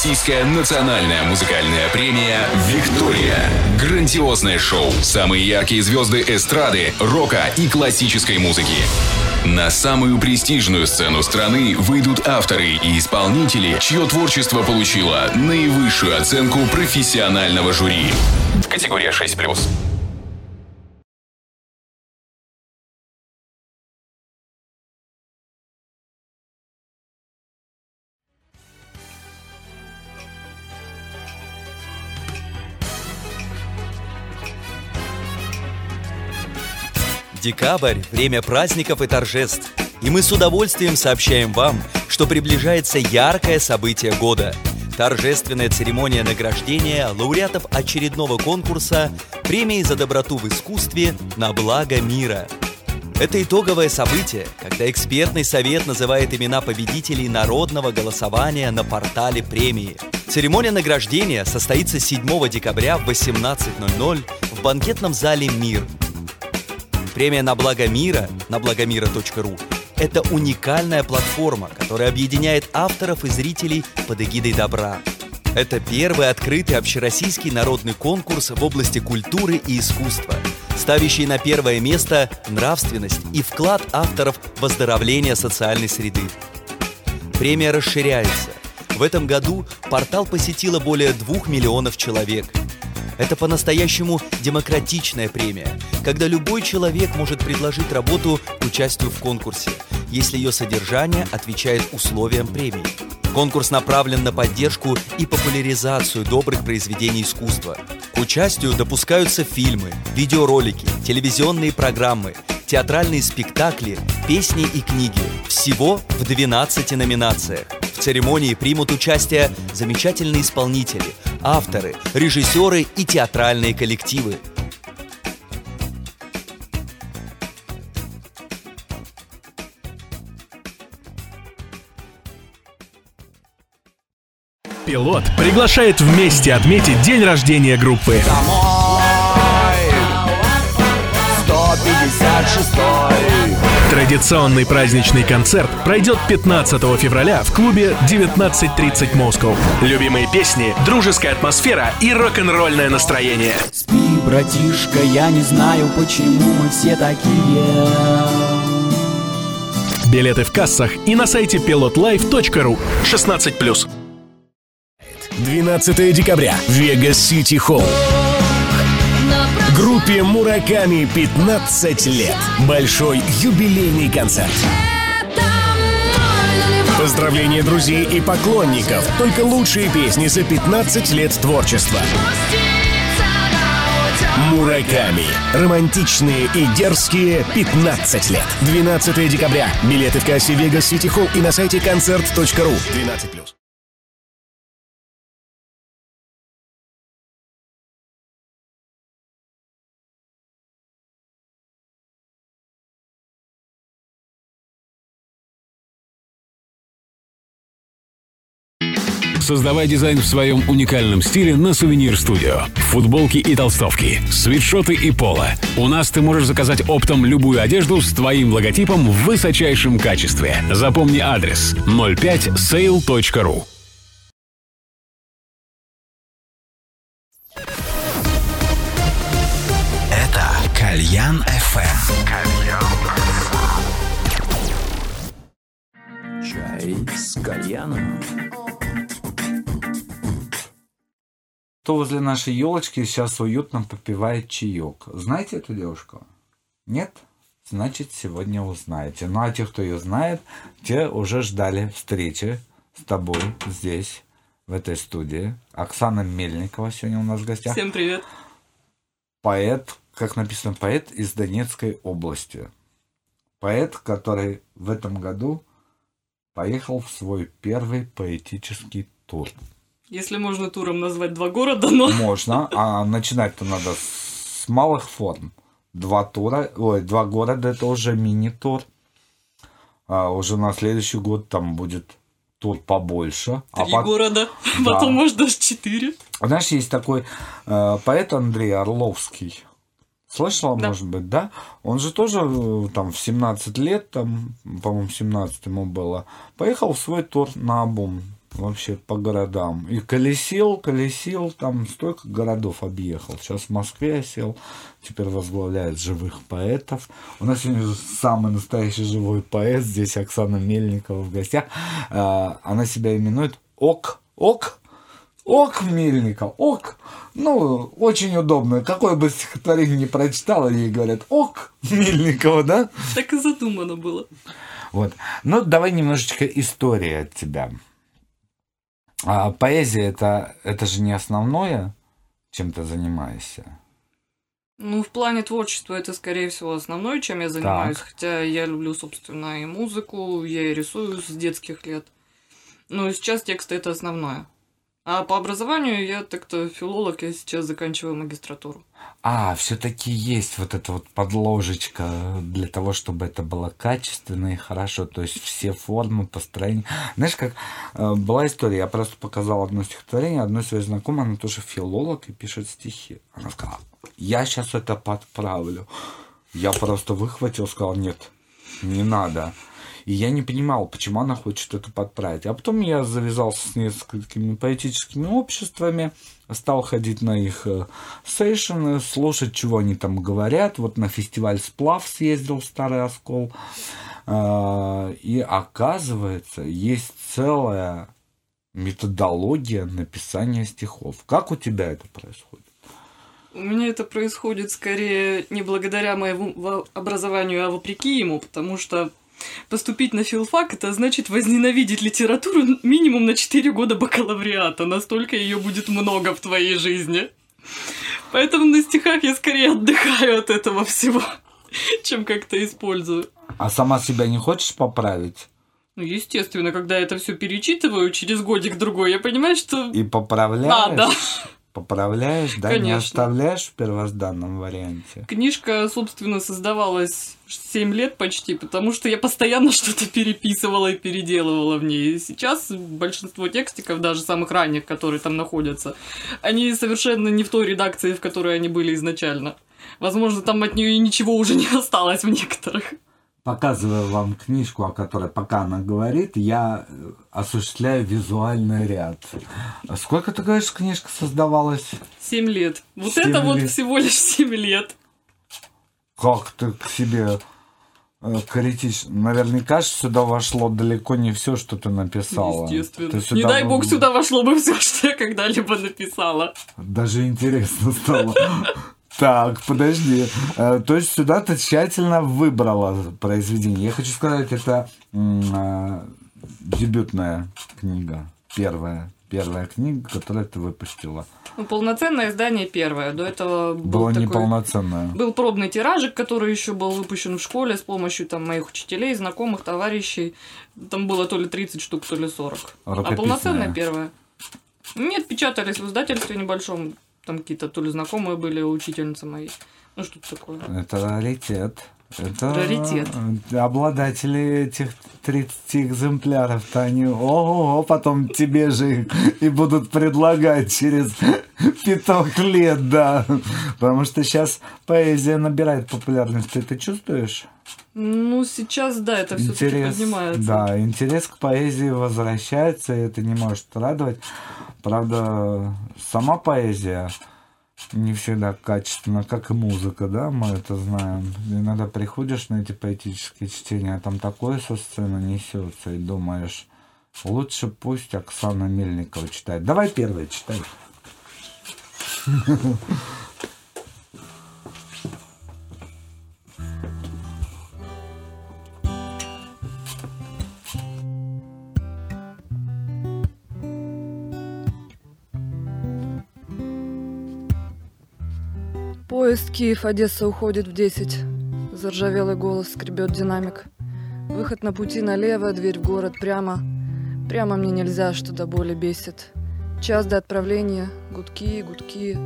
Российская национальная музыкальная премия «Виктория». Грандиозное шоу. Самые яркие звезды эстрады, рока и классической музыки. На самую престижную сцену страны выйдут авторы и исполнители, чье творчество получило наивысшую оценку профессионального жюри. Категория 6+. Декабрь – время праздников и торжеств. И мы с удовольствием сообщаем вам, что приближается яркое событие года – торжественная церемония награждения лауреатов очередного конкурса премии за доброту в искусстве на благо мира. Это итоговое событие, когда экспертный совет называет имена победителей народного голосования на портале премии. Церемония награждения состоится 7 декабря в 18.00 в банкетном зале «Мир». Премия «На благо мира» на благомира.ру – это уникальная платформа, которая объединяет авторов и зрителей под эгидой добра. Это первый открытый общероссийский народный конкурс в области культуры и искусства, ставящий на первое место нравственность и вклад авторов в оздоровление социальной среды. Премия расширяется. В этом году портал посетило более двух миллионов человек – это по-настоящему демократичная премия, когда любой человек может предложить работу к участию в конкурсе, если ее содержание отвечает условиям премии. Конкурс направлен на поддержку и популяризацию добрых произведений искусства. К участию допускаются фильмы, видеоролики, телевизионные программы, театральные спектакли, песни и книги. Всего в 12 номинациях. В церемонии примут участие замечательные исполнители, авторы, режиссеры и театральные коллективы. Пилот приглашает вместе отметить день рождения группы. 156 Традиционный праздничный концерт пройдет 15 февраля в клубе 19.30 Москва. Любимые песни, дружеская атмосфера и рок-н-ролльное настроение. Спи, братишка, я не знаю, почему мы все такие. Билеты в кассах и на сайте pilotlife.ru 16+. 12 декабря. Вегас Сити Холл. Группе Мураками 15 лет. Большой юбилейный концерт. Поздравления друзей и поклонников. Только лучшие песни за 15 лет творчества. Мураками. Романтичные и дерзкие 15 лет. 12 декабря. Билеты в кассе Vegas City Hall и на сайте концерт.ру. 12+. Создавай дизайн в своем уникальном стиле на Сувенир Студио. Футболки и толстовки, свитшоты и поло. У нас ты можешь заказать оптом любую одежду с твоим логотипом в высочайшем качестве. Запомни адрес 05sale.ru Это Кальян FM. Чай с кальяном. Кто возле нашей елочки сейчас уютно попивает чаек. Знаете эту девушку? Нет? Значит, сегодня узнаете. Ну, а те, кто ее знает, те уже ждали встречи с тобой здесь, в этой студии. Оксана Мельникова сегодня у нас в гостях. Всем привет. Поэт, как написано, поэт из Донецкой области. Поэт, который в этом году поехал в свой первый поэтический тур. Если можно туром назвать два города, но... Можно, а начинать-то надо с малых форм. Два тура, ой, два города это уже мини-тур. А уже на следующий год там будет тур побольше. Три а пот- города, Да. потом, может, даже четыре. Знаешь, есть такой э, поэт Андрей Орловский. Слышала, Да. может быть, да? Он же тоже э, там в 17 лет, там, по-моему, 17 ему было, поехал в свой тур на обум вообще по городам. И колесил, колесил, там столько городов объехал. Сейчас в Москве сел, теперь возглавляет живых поэтов. У нас сегодня самый настоящий живой поэт, здесь Оксана Мельникова в гостях. Э, Она себя именует Ок, Ок, Ок Мельников, ок. Ну, очень удобно. Какое бы стихотворение не прочитала, ей говорят, ок Мельникова, да? Так и задумано было. Вот. Ну, давай немножечко истории от тебя. А, поэзия это, это же не основное, чем ты занимаешься. Ну, в плане творчества это, скорее всего, основное, чем я занимаюсь. Хотя я люблю, собственно, и музыку, я и рисую с детских лет. Но сейчас тексты это основное. А по образованию я так-то филолог, я сейчас заканчиваю магистратуру. А, все-таки есть вот эта вот подложечка для того, чтобы это было качественно и хорошо. То есть все формы, построения. Знаешь, как э, была история, я просто показал одно стихотворение, одной своей знакомой, она тоже филолог и пишет стихи. Она сказала, я сейчас это подправлю. Я просто выхватил, сказал, нет, не надо. И я не понимал, почему она хочет это подправить. А потом я завязался с несколькими поэтическими обществами, стал ходить на их э, сейшены, слушать, чего они там говорят. Вот на фестиваль «Сплав» съездил в Старый Оскол. А, И оказывается, есть целая методология написания стихов. Как у тебя это происходит? У меня это происходит скорее не благодаря моему образованию, а вопреки ему, потому что поступить на филфак это значит возненавидеть литературу минимум на 4 года бакалавриата. Настолько ее будет много в твоей жизни. Поэтому на стихах я скорее отдыхаю от этого всего, *laughs* чем как-то использую. А сама себя не хочешь поправить? Ну, естественно, когда я это все перечитываю через годик-другой, я понимаю, что И поправляешь? надо. Поправляешь, да? Не Конечно. оставляешь в первозданном варианте? Книжка, собственно, создавалась 7 лет почти, потому что я постоянно *laughs* что-то переписывала и переделывала в ней. И сейчас большинство текстиков, даже самых ранних, которые там находятся, они совершенно не в той редакции, в которой они были изначально. Возможно, там от нее и ничего уже не *laughs* осталось в некоторых. Показываю вам книжку, о которой пока она говорит, я э, осуществляю визуальный ряд. Сколько, ты говоришь, книжка создавалась? 7 лет. Вот Семь это вот лет. всего лишь 7 лет. Как ты к себе э, критично? Наверняка сюда вошло далеко не все, что ты написала. Естественно. Ты Не дай бы- бог сюда вошло бы все, что я когда-либо написала. Даже интересно стало. Так, подожди. Э, То есть сюда ты тщательно выбрала произведение. Я хочу сказать, это э, дебютная книга. Первая. Первая книга, которую ты выпустила. Ну, полноценное издание первое. До этого был Было такой... неполноценная. Был пробный тиражик, который еще был выпущен в школе с помощью там моих учителей, знакомых, товарищей. Там было то ли 30 штук, то ли 40. А полноценное первое. Нет, печатались в издательстве небольшом. Там какие-то то ли знакомые были учительницы мои. Ну, что-то такое. Это раритет. Это Раритет. обладатели этих 30 экземпляров-то они ого, потом тебе же их и будут предлагать через пяток лет, да. Потому что сейчас поэзия набирает популярность. Ты это чувствуешь? Ну, сейчас, да, это все интерес, поднимается. да, интерес к поэзии возвращается, и это не может радовать. Правда, сама поэзия не всегда качественна, как и музыка, да, мы это знаем. Иногда приходишь на эти поэтические чтения, а там такое со сцены несется, и думаешь, лучше пусть Оксана Мельникова читает. Давай первое читай. Поезд Киев-Одесса уходит в 10. Заржавелый голос скребет динамик. Выход на пути налево, дверь в город прямо. Прямо мне нельзя, что до боли бесит. Час до отправления, гудки, гудки.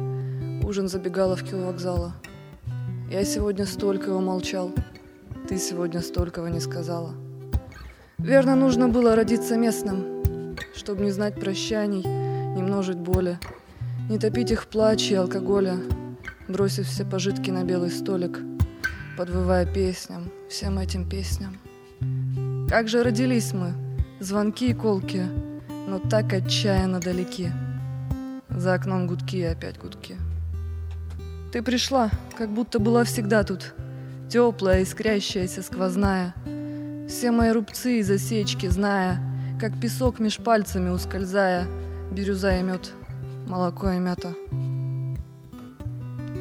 Ужин забегаловки у вокзала. Я сегодня столько умолчал. Ты сегодня столького не сказала. Верно, нужно было родиться местным, чтобы не знать прощаний, не множить боли, не топить их в и алкоголя, бросив все пожитки на белый столик, подвывая песням, всем этим песням. Как же родились мы, звонки и колки, но так отчаянно далеки. За окном гудки и опять гудки. Ты пришла, как будто была всегда тут, теплая, искрящаяся, сквозная. Все мои рубцы и засечки, зная, как песок меж пальцами ускользая, бирюза и мед, молоко и мята.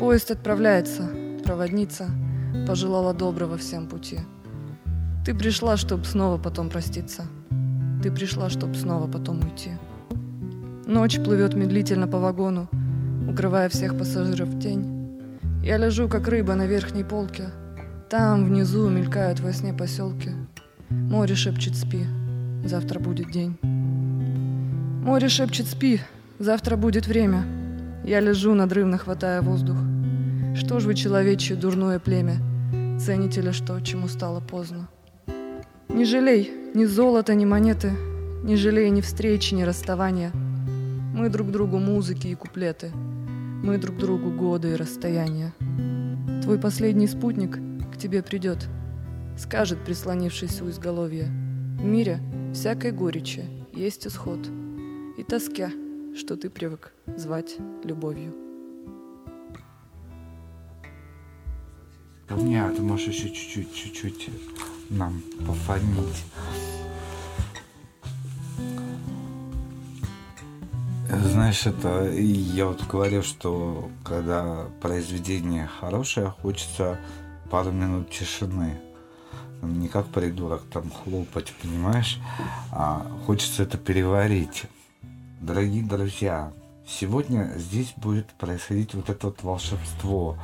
Поезд отправляется, проводница пожелала доброго всем пути. Ты пришла, чтоб снова потом проститься. Ты пришла, чтоб снова потом уйти. Ночь плывет медлительно по вагону, укрывая всех пассажиров в тень. Я лежу, как рыба на верхней полке. Там, внизу, мелькают во сне поселки. Море шепчет «спи», завтра будет день. Море шепчет «спи», завтра будет время. Я лежу, надрывно хватая воздух. Что ж вы, человечье дурное племя, цените ли что, чему стало поздно? Не жалей ни золота, ни монеты, не жалей ни встречи, ни расставания. Мы друг другу музыки и куплеты, мы друг другу годы и расстояния. Твой последний спутник к тебе придет, скажет, прислонившись у изголовья. В мире всякой горечи есть исход и тоске, что ты привык звать любовью. Ко ты можешь еще чуть-чуть, чуть-чуть нам пофонить. Знаешь, это я вот говорю, что когда произведение хорошее, хочется пару минут тишины. Не как придурок там хлопать, понимаешь? А хочется это переварить. Дорогие друзья, сегодня здесь будет происходить вот это вот волшебство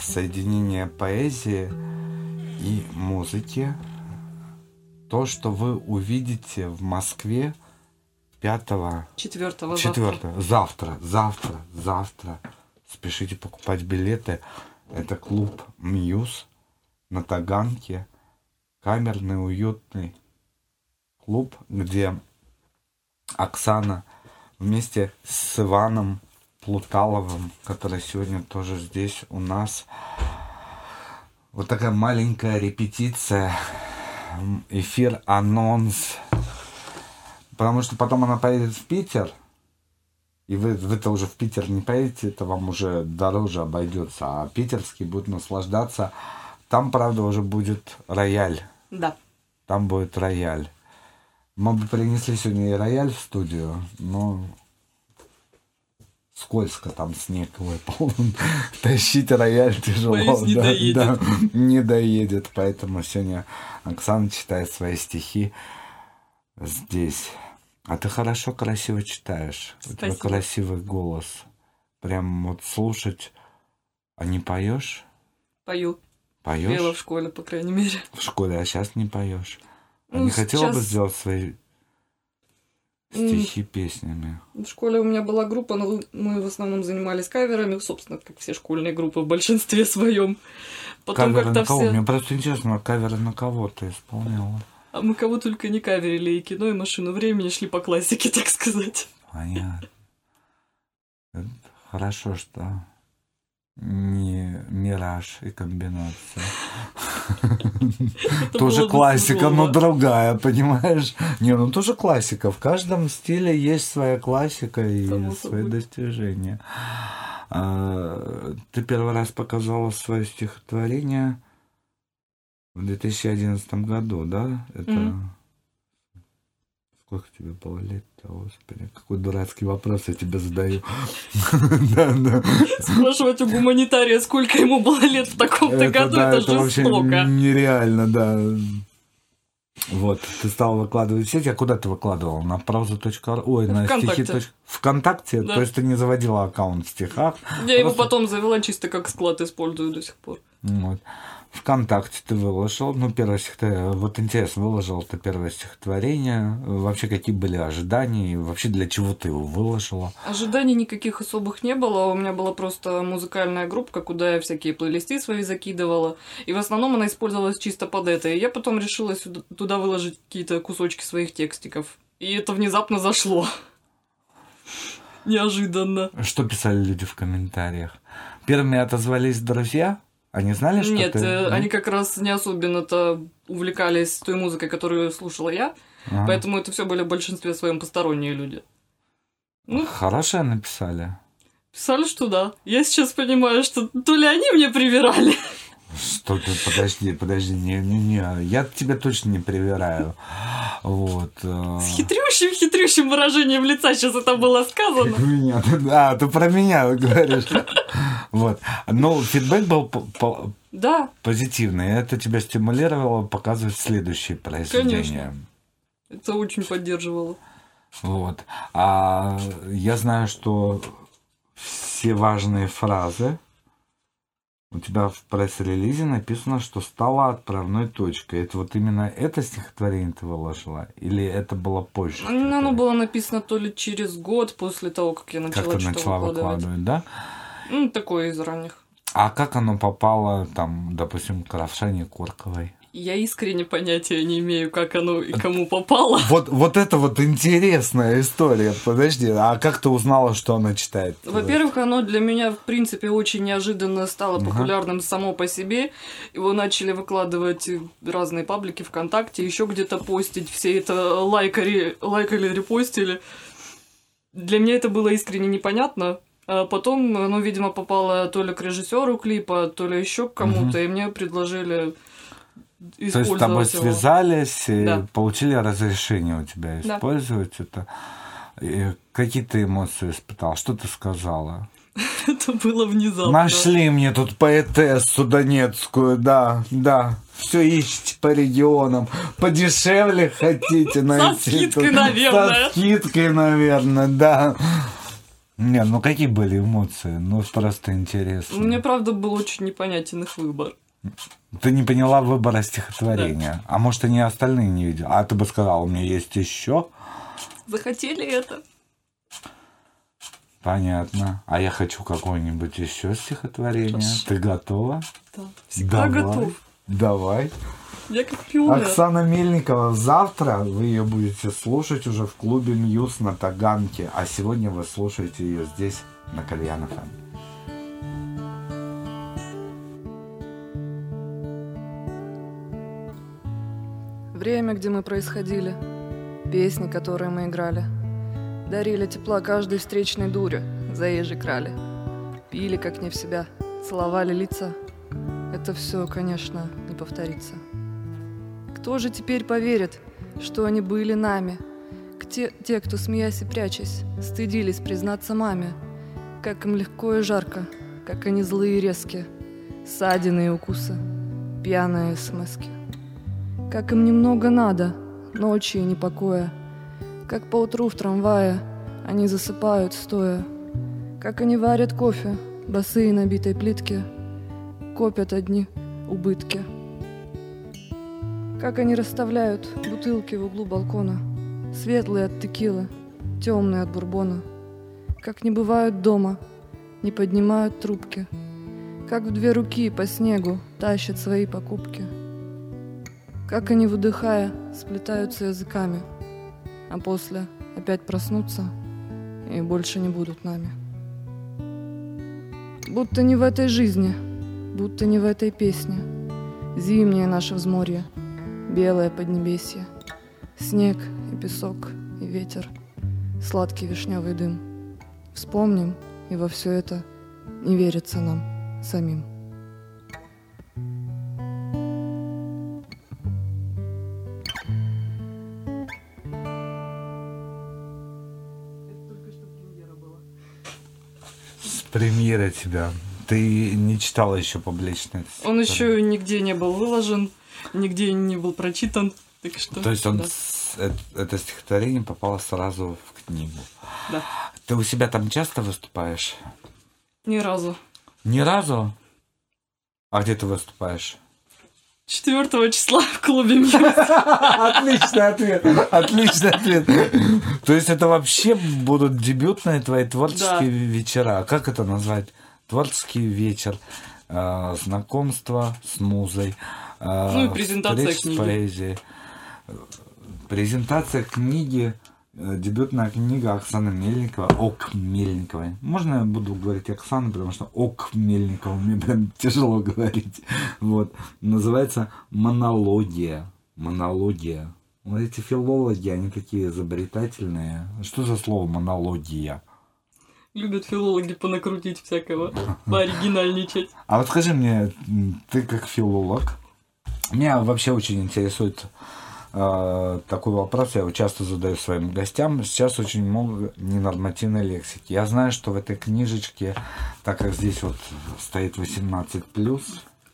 соединение поэзии и музыки. То, что вы увидите в Москве 5 четвертого 4 завтра. завтра, завтра, завтра. Спешите покупать билеты. Это клуб Мьюз на Таганке. Камерный, уютный клуб, где Оксана вместе с Иваном Плуталовым, который сегодня тоже здесь у нас. Вот такая маленькая репетиция, эфир, анонс. Потому что потом она поедет в Питер, и вы, вы-то уже в Питер не поедете, это вам уже дороже обойдется, а питерский будет наслаждаться. Там, правда, уже будет рояль. Да. Там будет рояль. Мы бы принесли сегодня и рояль в студию, но скользко, там снег выпал. *laughs* Тащить рояль тяжело. Боюсь, не да, доедет. да, не доедет. Поэтому сегодня Оксана читает свои стихи здесь. А ты хорошо, красиво читаешь. У тебя Спасибо. красивый голос. Прям вот слушать. А не поешь? Пою. Поешь? Пела в школе, по крайней мере. В школе, а сейчас не поешь. А Ну, не хотела бы сейчас- сделать свои. Стихи песнями? В школе у меня была группа, но мы в основном занимались каверами, собственно, как все школьные группы в большинстве своем. Потом каверы на кого? все... Мне просто интересно, каверы на кого ты исполняла? А мы кого только не каверили, и кино, и машину времени шли по классике, *laughs* так сказать. Понятно. Хорошо, что не мираж и комбинация. Тоже классика, но другая, понимаешь? Не, ну тоже классика. В каждом стиле есть своя классика и свои достижения. А, Ты первый раз показала свое стихотворение в 2011 году, да? Это. Сколько тебе было лет-то, господи? Какой дурацкий вопрос я тебе задаю. *laughs* Да, да. Спрашивать у гуманитария, сколько ему было лет в таком-то году, это жестоко. нереально, да. Вот, ты стал выкладывать в сеть, а куда ты выкладывал? На прозу.ру? Ой, на стихи. ВКонтакте? Да. То есть ты не заводила аккаунт в стихах? Я его потом завела чисто как склад, использую до сих пор. Вот. ВКонтакте ты выложил, ну, первое стихотворение, вот интересно, выложил ты первое стихотворение, вообще какие были ожидания, и вообще для чего ты его выложила? Ожиданий никаких особых не было. У меня была просто музыкальная группа, куда я всякие плейлисты свои закидывала. И в основном она использовалась чисто под это. И я потом решила сюда- туда выложить какие-то кусочки своих текстиков. И это внезапно зашло. *laughs* Неожиданно. Что писали люди в комментариях? Первыми отозвались друзья? Они знали, что Нет, ты... э, Нет? они как раз не особенно-то увлекались той музыкой, которую слушала я. Ага. Поэтому это все были в большинстве своем посторонние люди. Ну, Хорошее написали. писали, что да. Я сейчас понимаю, что то ли они мне привирали. Что ты, подожди, подожди, не-не-не, я тебе точно не привираю. Вот. э, С хитрющим, хитрющим выражением лица сейчас это было сказано. Как *laughs* меня, да, ты про меня говоришь. Вот. Но фидбэк был Да, позитивный. Это тебя стимулировало показывать следующие произведения. это очень поддерживало. Вот. А я знаю, что все важные фразы у тебя в пресс-релизе написано, что стала отправной точкой. Это вот именно это стихотворение ты выложила? Или это было позже? Ну, Оно было написано то ли через год после того, как я Как начала ты что-то начала выкладывать. выкладывать, да? Ну, такое из ранних. А как оно попало, там, допустим, к Равшане Корковой? Я искренне понятия не имею, как оно и кому попало. Вот, вот это вот интересная история. Подожди, а как ты узнала, что она читает? Во-первых, оно для меня, в принципе, очень неожиданно стало популярным само по себе. Его начали выкладывать разные паблики ВКонтакте, еще где-то постить, все это лайкали, лайкали, репостили. Для меня это было искренне непонятно. А потом оно, видимо, попало то ли к режиссеру клипа, то ли еще к кому-то, Мгм. и мне предложили То есть с тобой его. связались и Да. получили разрешение у тебя Да. использовать это. И какие ты эмоции испытал? Что ты сказала? *laughs* Это было внезапно. Нашли мне тут поэтессу донецкую, да, да. Все ищите по регионам. Подешевле хотите найти. скидкой, тут? наверное. Со скидкой, наверное, да. Не, ну какие были эмоции? Ну, просто интересно. Мне, правда, был очень непонятен их выбор. Ты не поняла выбора стихотворения. А может, они остальные не видели? А ты бы сказала, у меня есть еще? Захотели это. Понятно. А я хочу какое-нибудь еще стихотворение. Хорошо. Ты готова? Да, всегда Давай. готов. Давай. Я как пионер. Оксана Мельникова. Завтра вы ее будете слушать уже в клубе Мьюз на Таганке. А сегодня вы слушаете ее здесь, на Кальян Время, где мы происходили, песни, которые мы играли, дарили тепла каждой встречной дуре, заезжей крали, пили как не в себя, целовали лица. Это все, конечно, не повторится. Кто же теперь поверит, что они были нами? К те, те, кто, смеясь и прячась, стыдились признаться маме, как им легко и жарко, как они злые и резкие, ссадины и укусы, пьяные смски. Как им немного надо, ночи и непокоя. Как поутру в трамвае они засыпают стоя. Как они варят кофе, босые набитой плитке. Копят одни убытки. Как они расставляют бутылки в углу балкона. Светлые от текилы, темные от бурбона. Как не бывают дома, не поднимают трубки. Как в две руки по снегу тащат свои покупки. Как они, выдыхая, сплетаются языками, а после опять проснутся и больше не будут нами. Будто не в этой жизни, будто не в этой песне. Зимнее наше взморье, белое поднебесье, снег и песок и ветер, сладкий вишневый дым. Вспомним, и во все это не верится нам самим. С премьерой тебя. Ты не читала еще публично? это Он еще нигде не был выложен, нигде не был прочитан. Так что, То есть он да. с- э- это стихотворение попало сразу в книгу. Да. Ты у себя там часто выступаешь? Ни разу. Ни разу? А где ты выступаешь? 4 числа в клубе Мьюз. *laughs* Отличный ответ. Отличный ответ. То есть это вообще будут дебютные твои творческие Да. вечера. Как это назвать? Творческий вечер, э, знакомство с музой, э, Ну и презентация с книги. поэзией. Э, Презентация книги, дебютная книга Оксаны Мельниковой, Ок Мельниковой. Можно я буду говорить Оксана, потому что Ок Мельникова мне прям *laughs* тяжело говорить. Вот. Называется «Монология». Монология. Вот эти филологи, они такие изобретательные. Что за слово монология? Любят филологи понакрутить всякого, пооригинальничать. А вот скажи мне, ты как филолог, меня вообще очень интересует э, такой вопрос, я его часто задаю своим гостям. Сейчас очень много ненормативной лексики. Я знаю, что в этой книжечке, так как здесь вот стоит 18+,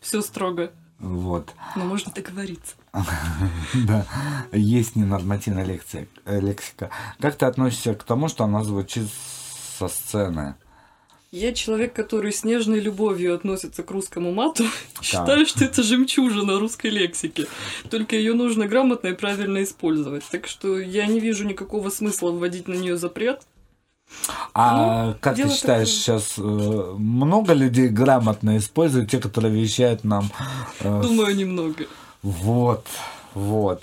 Все строго. вот, Но можно договориться. *laughs* да, есть ненормативная э, лексика. Как ты относишься к тому, что она звучит со сцены? Я человек, который с нежной любовью относится к русскому мату. *laughs* Считаю, что это жемчужина русской лексики. Только ее нужно грамотно и правильно использовать. Так что я не вижу никакого смысла вводить на нее запрет. А Ну, как ты считаешь, такое. сейчас э, много людей грамотно используют, те, которые вещают нам? э, Думаю, немного. Вот, вот.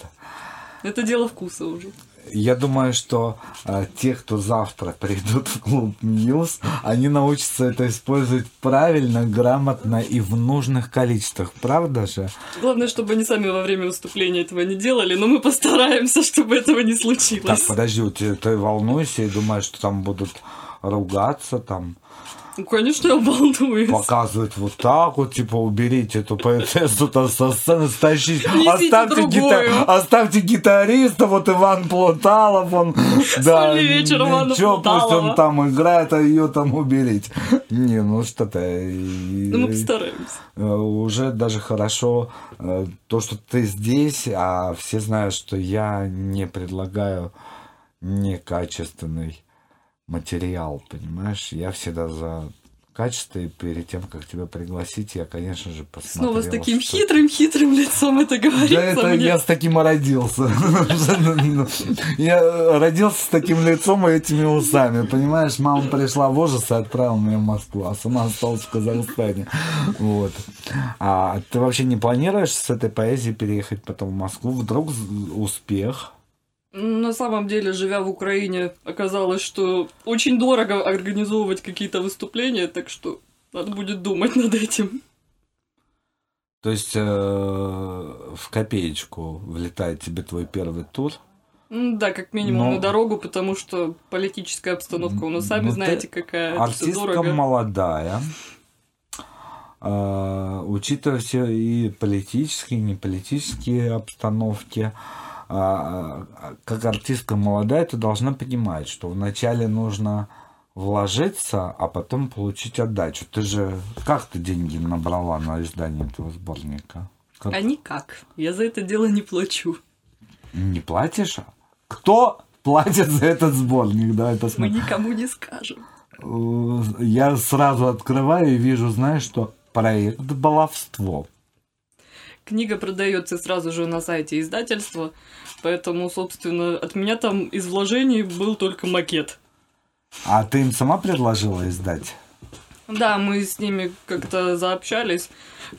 Это дело вкуса уже. Я думаю, что э, те, кто завтра *laughs* придут в клуб Мьюз, они научатся это использовать правильно, грамотно и в нужных количествах. Правда же? Главное, чтобы они сами во время выступления этого не делали, но мы постараемся, *laughs* чтобы этого не Так, случилось. подожди, у тебя- ты волнуешься и думаешь, что там будут ругаться, там конечно, я волнуюсь. показывать вот так вот, типа, уберите эту поэтессу там со сцены, стащите, оставьте, другую. оставьте гитариста, вот Иван Плуталов, он, да, вечер Ивана ничего, пусть он там играет, а ее там уберите. Не, ну что ты. и- Ну, мы постараемся. э, Уже даже хорошо э, то, что ты здесь, а все знают, что я не предлагаю некачественный материал, понимаешь? Я всегда за качество, и перед тем, как тебя пригласить, я, конечно же, посмотрел. Снова с таким что- хитрым-хитрым лицом это говорится Да это мне. я с таким и родился. Я родился с таким лицом и этими усами, понимаешь? Мама пришла в ужас и отправила меня в Москву, а сама осталась в Казахстане. Вот. А ты вообще не планируешь с этой поэзией переехать потом в Москву? Вдруг успех? На самом деле, живя в Украине, оказалось, что очень дорого организовывать какие-то выступления, так что надо будет думать над этим. То есть э, в копеечку влетает тебе твой первый тур? Да, как минимум Но- на дорогу, потому что политическая обстановка, ну, сами Ну, знаете, какая Артистка дорого. молодая. А, учитывая все и политические, и неполитические обстановки, как артистка молодая, ты должна понимать, что вначале нужно вложиться, а потом получить отдачу. Ты же как ты деньги набрала на издание этого сборника? Как- А никак. Я за это дело не плачу. Не платишь? Кто платит за этот сборник? Давай Мы посмотрим. никому не скажем. Я сразу открываю и вижу, знаешь, что проект баловство. Книга продается сразу же на сайте издательства, поэтому, собственно, от меня там из вложений был только макет. А ты им сама предложила издать? Да, мы с ними как-то заобщались.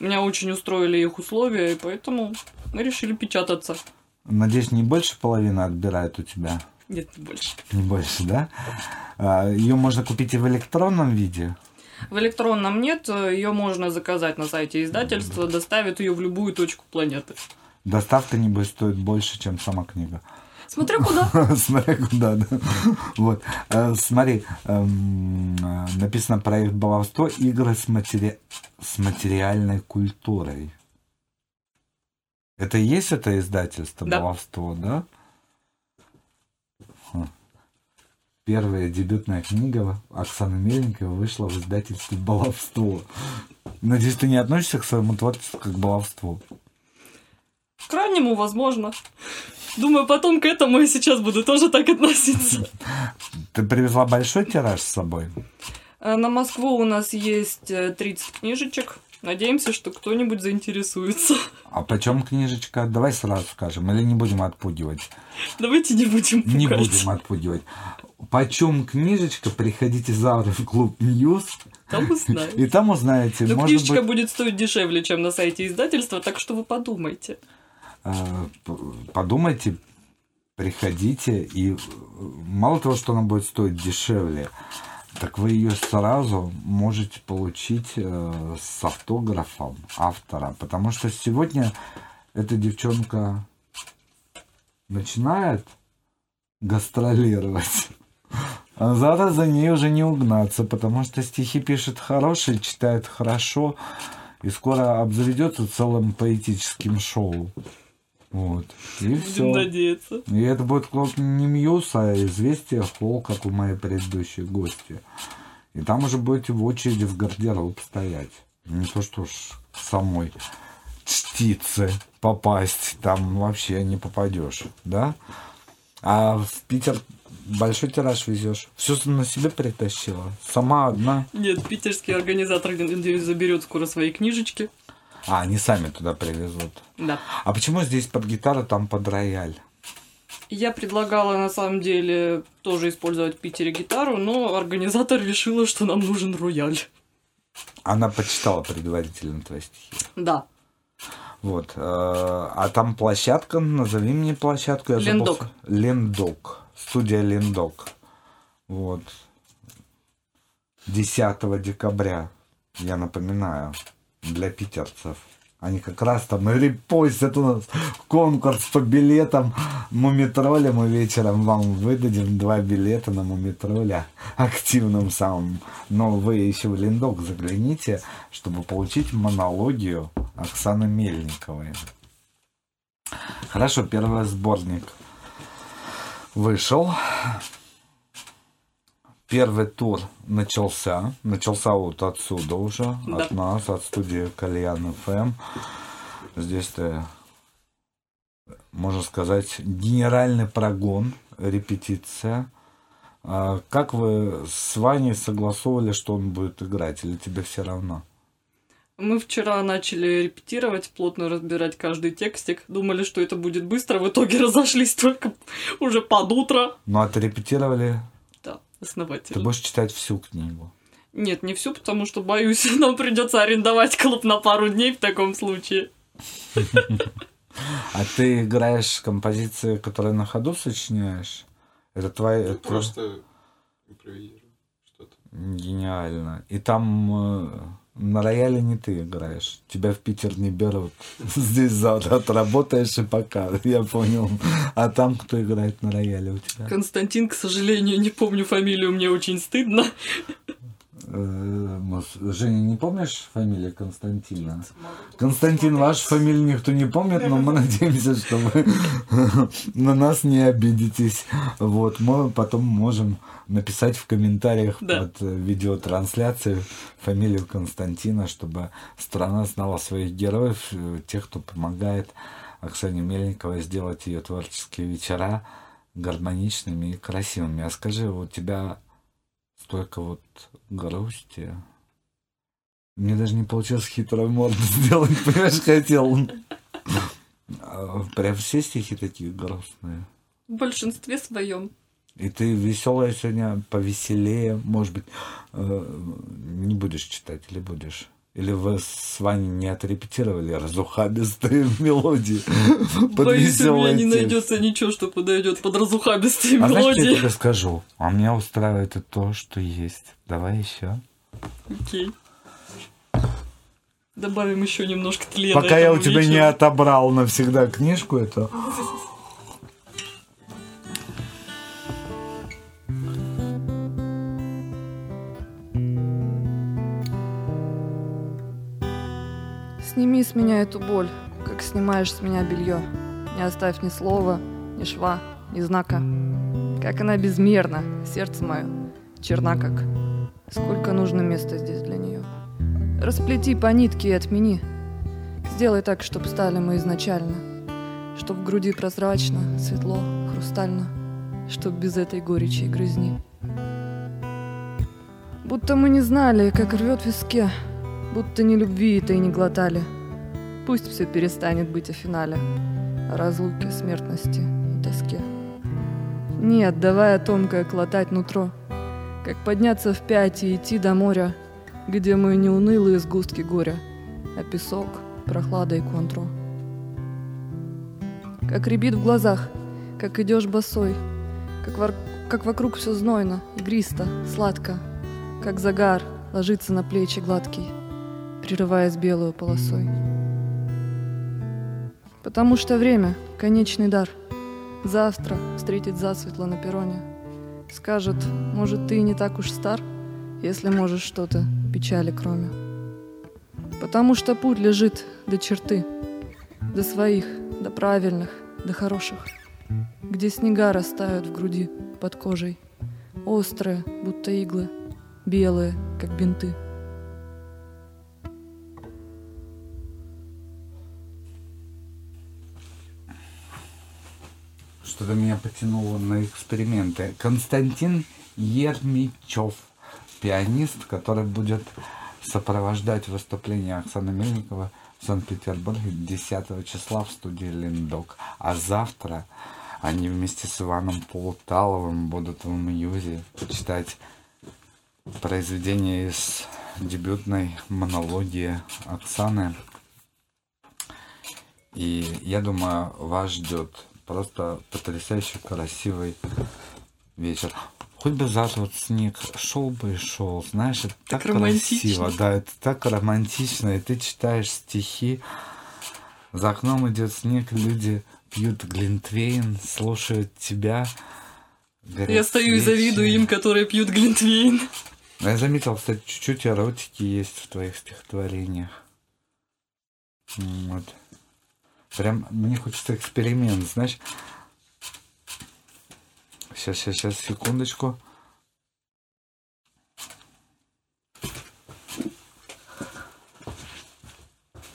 Меня очень устроили их условия, и поэтому мы решили печататься. Надеюсь, не больше половины отбирает у тебя? Нет, не больше. Не больше, да? Ее можно купить и в электронном виде. В электронном нет, ее можно заказать на сайте издательства, доставят ее в любую точку планеты. Доставка, небось, стоит больше, чем сама книга. Смотря *laughs* куда. Смотря куда, да. Вот. Э, Смотри, эм, э, написано проект баловство игры с, матери... с материальной культурой. Это и есть это издательство Да. баловство, да? Первая дебютная книга Оксаны Мельниковой вышла в издательстве «Баловство». Надеюсь, ты не относишься к своему творчеству как к баловству? К крайнему, возможно. Думаю, потом к этому я сейчас буду тоже так относиться. Ты привезла большой тираж с собой? А На Москву у нас есть э, 30 книжечек. Надеемся, что кто-нибудь заинтересуется. А почем книжечка? Давай сразу скажем, или не будем отпугивать? Давайте не будем пугать. Не будем отпугивать. Почем книжечка? Приходите завтра в клуб Ньюс. Там узнаем. И там узнаете. Но может книжечка быть, будет стоить дешевле, чем на сайте издательства, так что вы подумайте. п- подумайте, приходите. И мало того, что она будет стоить дешевле, так вы ее сразу можете получить э, с автографом автора. Потому что сегодня эта девчонка начинает гастролировать. А завтра за ней уже не угнаться, потому что стихи пишет хорошие, читает хорошо, и скоро обзаведется целым поэтическим шоу. Вот. И Будем все. надеяться. И это будет клуб не Мьюз, а известие Холл, как у моей предыдущей гости. И там уже будете в очереди в гардероб стоять. Не то что ж самой чтице попасть, там вообще не попадешь, да? А в Питер большой тираж везешь. Все на себе притащила. Сама одна. Нет, питерский организатор заберет скоро свои книжечки. А, они сами туда привезут. Да. А почему здесь под гитару, там под рояль? Я предлагала на самом деле тоже использовать в Питере гитару, но организатор решила, что нам нужен рояль. Она почитала предварительно твои стихи. Да. Вот. э, А там площадка, назови мне площадку. я забыл. Лендок. Студия Лендок. Вот. 10 декабря, я напоминаю, для питерцев. Они как раз там репостят у нас конкурс по билетам Мумитроля. Мы вечером вам выдадим два билета на Мумитроля активным самым. Но вы еще в Лендок загляните, чтобы получить монологию Оксаны Мельниковой. Хорошо, первый сборник вышел. Первый тур начался. Начался вот отсюда уже, Да. от нас, от студии Кальян ФМ. Здесь ты, можно сказать, генеральный прогон, репетиция. А Как вы с Ваней согласовывали, что он будет играть, или тебе все равно? Мы вчера начали репетировать, плотно разбирать каждый текстик. Думали, что это будет быстро, в итоге *laughs* разошлись только уже под утро. Ну, Да, ты основательно. будешь читать всю книгу. Нет, не всю, потому что, боюсь, *laughs* нам придется арендовать клуб на пару дней в таком случае. *laughs* А ты играешь композиции, которые на ходу сочиняешь? Это твои... это- Просто импровизирую. Гениально. И там э, на рояле не ты играешь. Тебя в Питер не берут. *laughs* Здесь завтра отработаешь и пока. Я понял. А там кто играет на рояле у тебя? Константин, к сожалению, не помню фамилию, мне очень стыдно. Э, Женя, не помнишь фамилию Константина? Константин, вашу фамилию никто не помнит, но мы надеемся, что вы *laughs* на нас не обидитесь. Вот, мы потом можем написать в комментариях Да. под э, видеотрансляцией фамилию Константина, чтобы страна знала своих героев, э, тех, кто помогает Оксане Мельниковой сделать ее творческие вечера гармоничными и красивыми. А скажи, у тебя столько вот грусти. Мне даже не получилось хитрую морду *laughs* сделать, понимаешь, хотел. А, Прям все стихи такие грустные. В большинстве своем. И ты веселая сегодня, повеселее, может быть, э, не будешь читать или будешь? Или вы с Ваней не отрепетировали разухабистые *laughs* мелодии под Боюсь, у меня не найдется ничего, что подойдет под разухабистые А знаешь, я мелодии. тебе скажу? А меня устраивает и то, что есть. Давай еще. Окей. Добавим еще немножко тлена. Пока я у тебя не отобрал навсегда книжку эту. *laughs* Сними с меня эту боль, как снимаешь с меня белье. Не оставь ни слова, ни шва, ни знака. Как она безмерна, сердце мое, черна как. Сколько нужно места здесь для нее. Расплети по нитке и отмени. Сделай так, чтоб стали мы изначально. Чтоб в груди прозрачно, светло, хрустально, Чтоб без этой горечи и грызни. Будто мы не знали, как рвет в виске, Будто ни любви это и не глотали. Пусть все перестанет быть о финале, О разлуке, смертности и тоске. Нет, давая тонкое клотать нутро, Как подняться в пять и идти до моря, Где мы не унылые сгустки горя, А песок, прохлада и контро. Как рябит в глазах, как идешь босой, как, вор... как вокруг все знойно, игристо, сладко, как загар ложится на плечи гладкий, прерываясь белую полосой. Потому что время — конечный дар. Завтра встретит засветло на перроне. Скажет, может, ты не так уж стар, если можешь что-то печали кроме. Потому что путь лежит до черты, до своих, до правильных, до хороших, где снега растают в груди под кожей, острые, будто иглы, белые, как бинты. Что-то меня потянуло на эксперименты. Константин Ермичев, пианист, который будет сопровождать выступление Оксаны Мельникова в Санкт-Петербурге 10 числа в студии Линдок. А завтра они вместе с Иваном Полуталовым будут в Мьюзе почитать произведение из дебютной монологии Оксаны. И я думаю, вас ждет просто потрясающе красивый вечер. Хоть бы завтра вот снег шел бы и шел, знаешь, это так, так красиво, да, это так романтично, и ты читаешь стихи, за окном идет снег, люди пьют глинтвейн, слушают тебя. Я стою и завидую им, которые пьют глинтвейн. Я заметил, кстати, чуть-чуть эротики есть в твоих стихотворениях. Вот. Прям мне хочется эксперимент, знаешь. Сейчас, сейчас, сейчас, секундочку.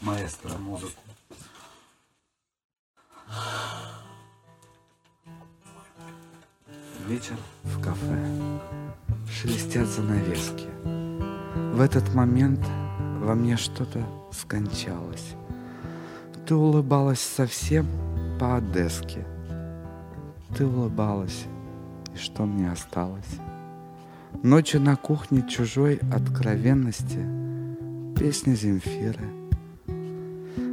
Маэстро, музыку. Вечер в кафе. Шелестят занавески. В этот момент во мне что-то скончалось. Ты улыбалась совсем по-одесски. Ты улыбалась и что мне осталось? Ночью на кухне чужой откровенности Песни Земфиры,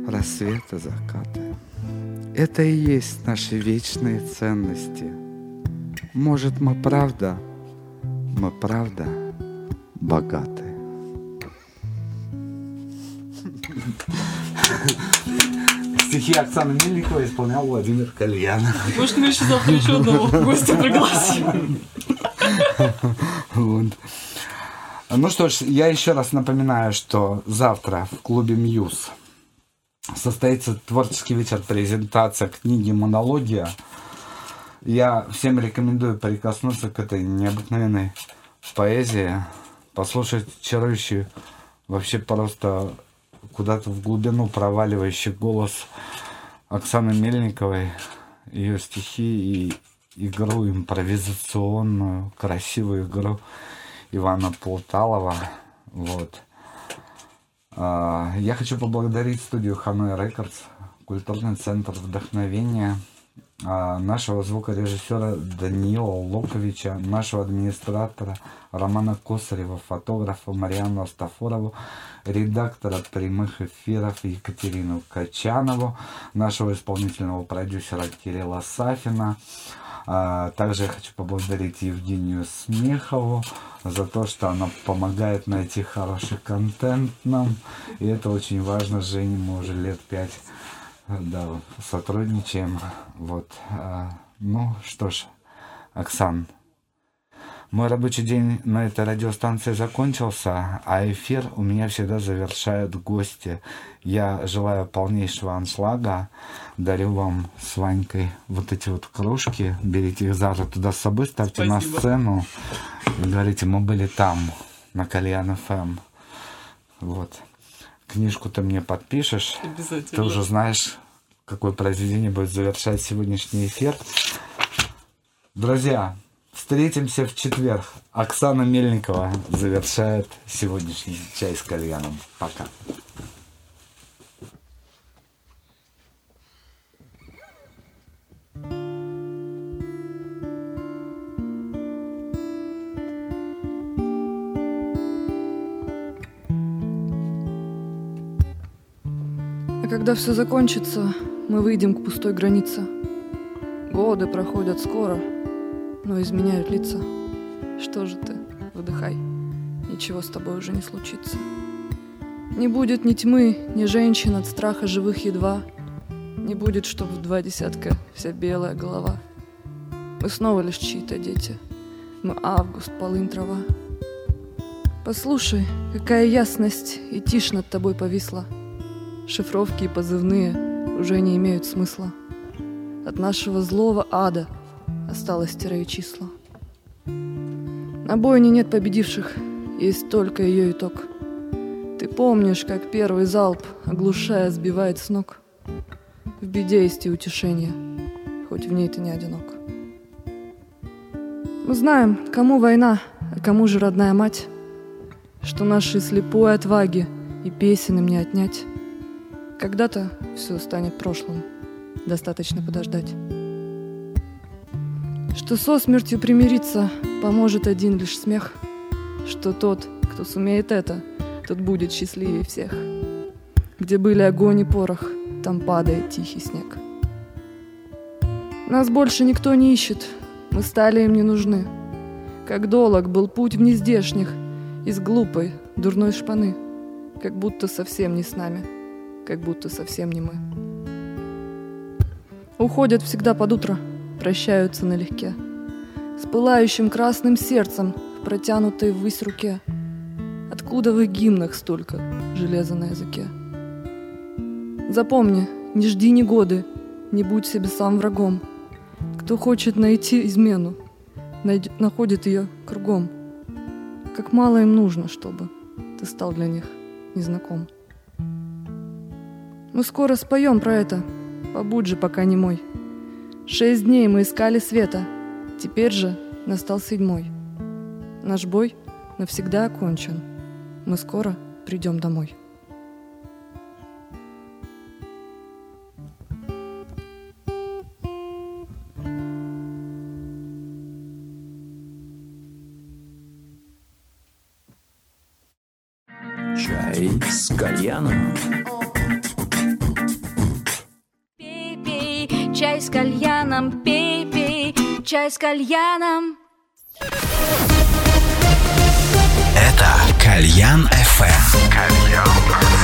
рассветы, закаты. Это и есть наши вечные ценности. Может, мы правда, мы правда богаты. Стихи Оксаны Мельниковой исполнял Владимир Кальянов. Может, мы еще завтра еще одного гостя пригласим. Вот. Ну что ж, я еще раз напоминаю, что завтра в клубе Мьюз состоится творческий вечер, презентация книги «Монология». Я всем рекомендую прикоснуться к этой необыкновенной поэзии, послушать чарующий, вообще просто куда-то в глубину проваливающий голос Оксаны Мельниковой, ее стихи и игру импровизационную, красивую игру Ивана Полталова. Вот. А, я хочу поблагодарить студию Ханой Рекордс, культурный центр вдохновения, нашего звукорежиссера Даниила Локовича, нашего администратора Романа Косарева, фотографа Мариану Астафорову, редактора прямых эфиров Екатерину Качанову, нашего исполнительного продюсера Кирилла Сафина. А, также я хочу поблагодарить Евгению Смехову за то, что она помогает найти хороший контент нам. И это очень важно. с Женей мы уже лет пять да, сотрудничаем. Вот. А, ну что ж, Оксан, мой рабочий день на этой радиостанции закончился, а эфир у меня всегда завершают гости. Я желаю полнейшего аншлага. Дарю вам с Ванькой вот эти вот кружки. Берите их завтра туда с собой, ставьте Спасибо. на сцену. И говорите, мы были там, на Кальян ФМ. Вот. Книжку ты мне подпишешь. Ты уже знаешь, какое произведение будет завершать сегодняшний эфир. Друзья, встретимся в четверг. Оксана Мельникова завершает сегодняшний чай с кальяном. Пока. Когда все закончится, мы выйдем к пустой границе. Годы проходят скоро, но изменяют лица. Что же ты, выдыхай, ничего с тобой уже не случится. Не будет ни тьмы, ни женщин от страха живых едва. Не будет, чтоб в два десятка вся белая голова. Мы снова лишь чьи-то дети. Мы август, полынь, трава. Послушай, какая ясность и тишь над тобой повисла. Шифровки и позывные уже не имеют смысла. От нашего злого ада осталось тире и числа. На бойне нет победивших, есть только ее итог. Ты помнишь, как первый залп, оглушая, сбивает с ног. В беде есть и утешение, хоть в ней ты не одинок. Мы знаем, кому война, а кому же родная мать, что нашей слепой отваги и песен им не отнять. Когда-то все станет прошлым, достаточно подождать. Что со смертью примириться поможет один лишь смех, что тот, кто сумеет это, тот будет счастливее всех. Где были огонь и порох, там падает тихий снег. Нас больше никто не ищет, мы стали им не нужны. Как долог был путь в нездешних, из глупой, дурной шпаны, как будто совсем не с нами — как будто совсем не мы. Уходят всегда под утро, прощаются налегке, с пылающим красным сердцем в протянутой ввысь руке. Откуда в их гимнах столько железа на языке? Запомни, не жди ни годы, не будь себе сам врагом. Кто хочет найти измену, найд... находит ее кругом. Как мало им нужно, чтобы ты стал для них незнаком. Мы скоро споем про это. Побудь же, пока не мой. Шесть дней мы искали света. Теперь же настал седьмой. Наш бой навсегда окончен. Мы скоро придем домой. Чай с кальяном. Чай с кальяном, пей, пей, чай с кальяном. Это Кальян FM.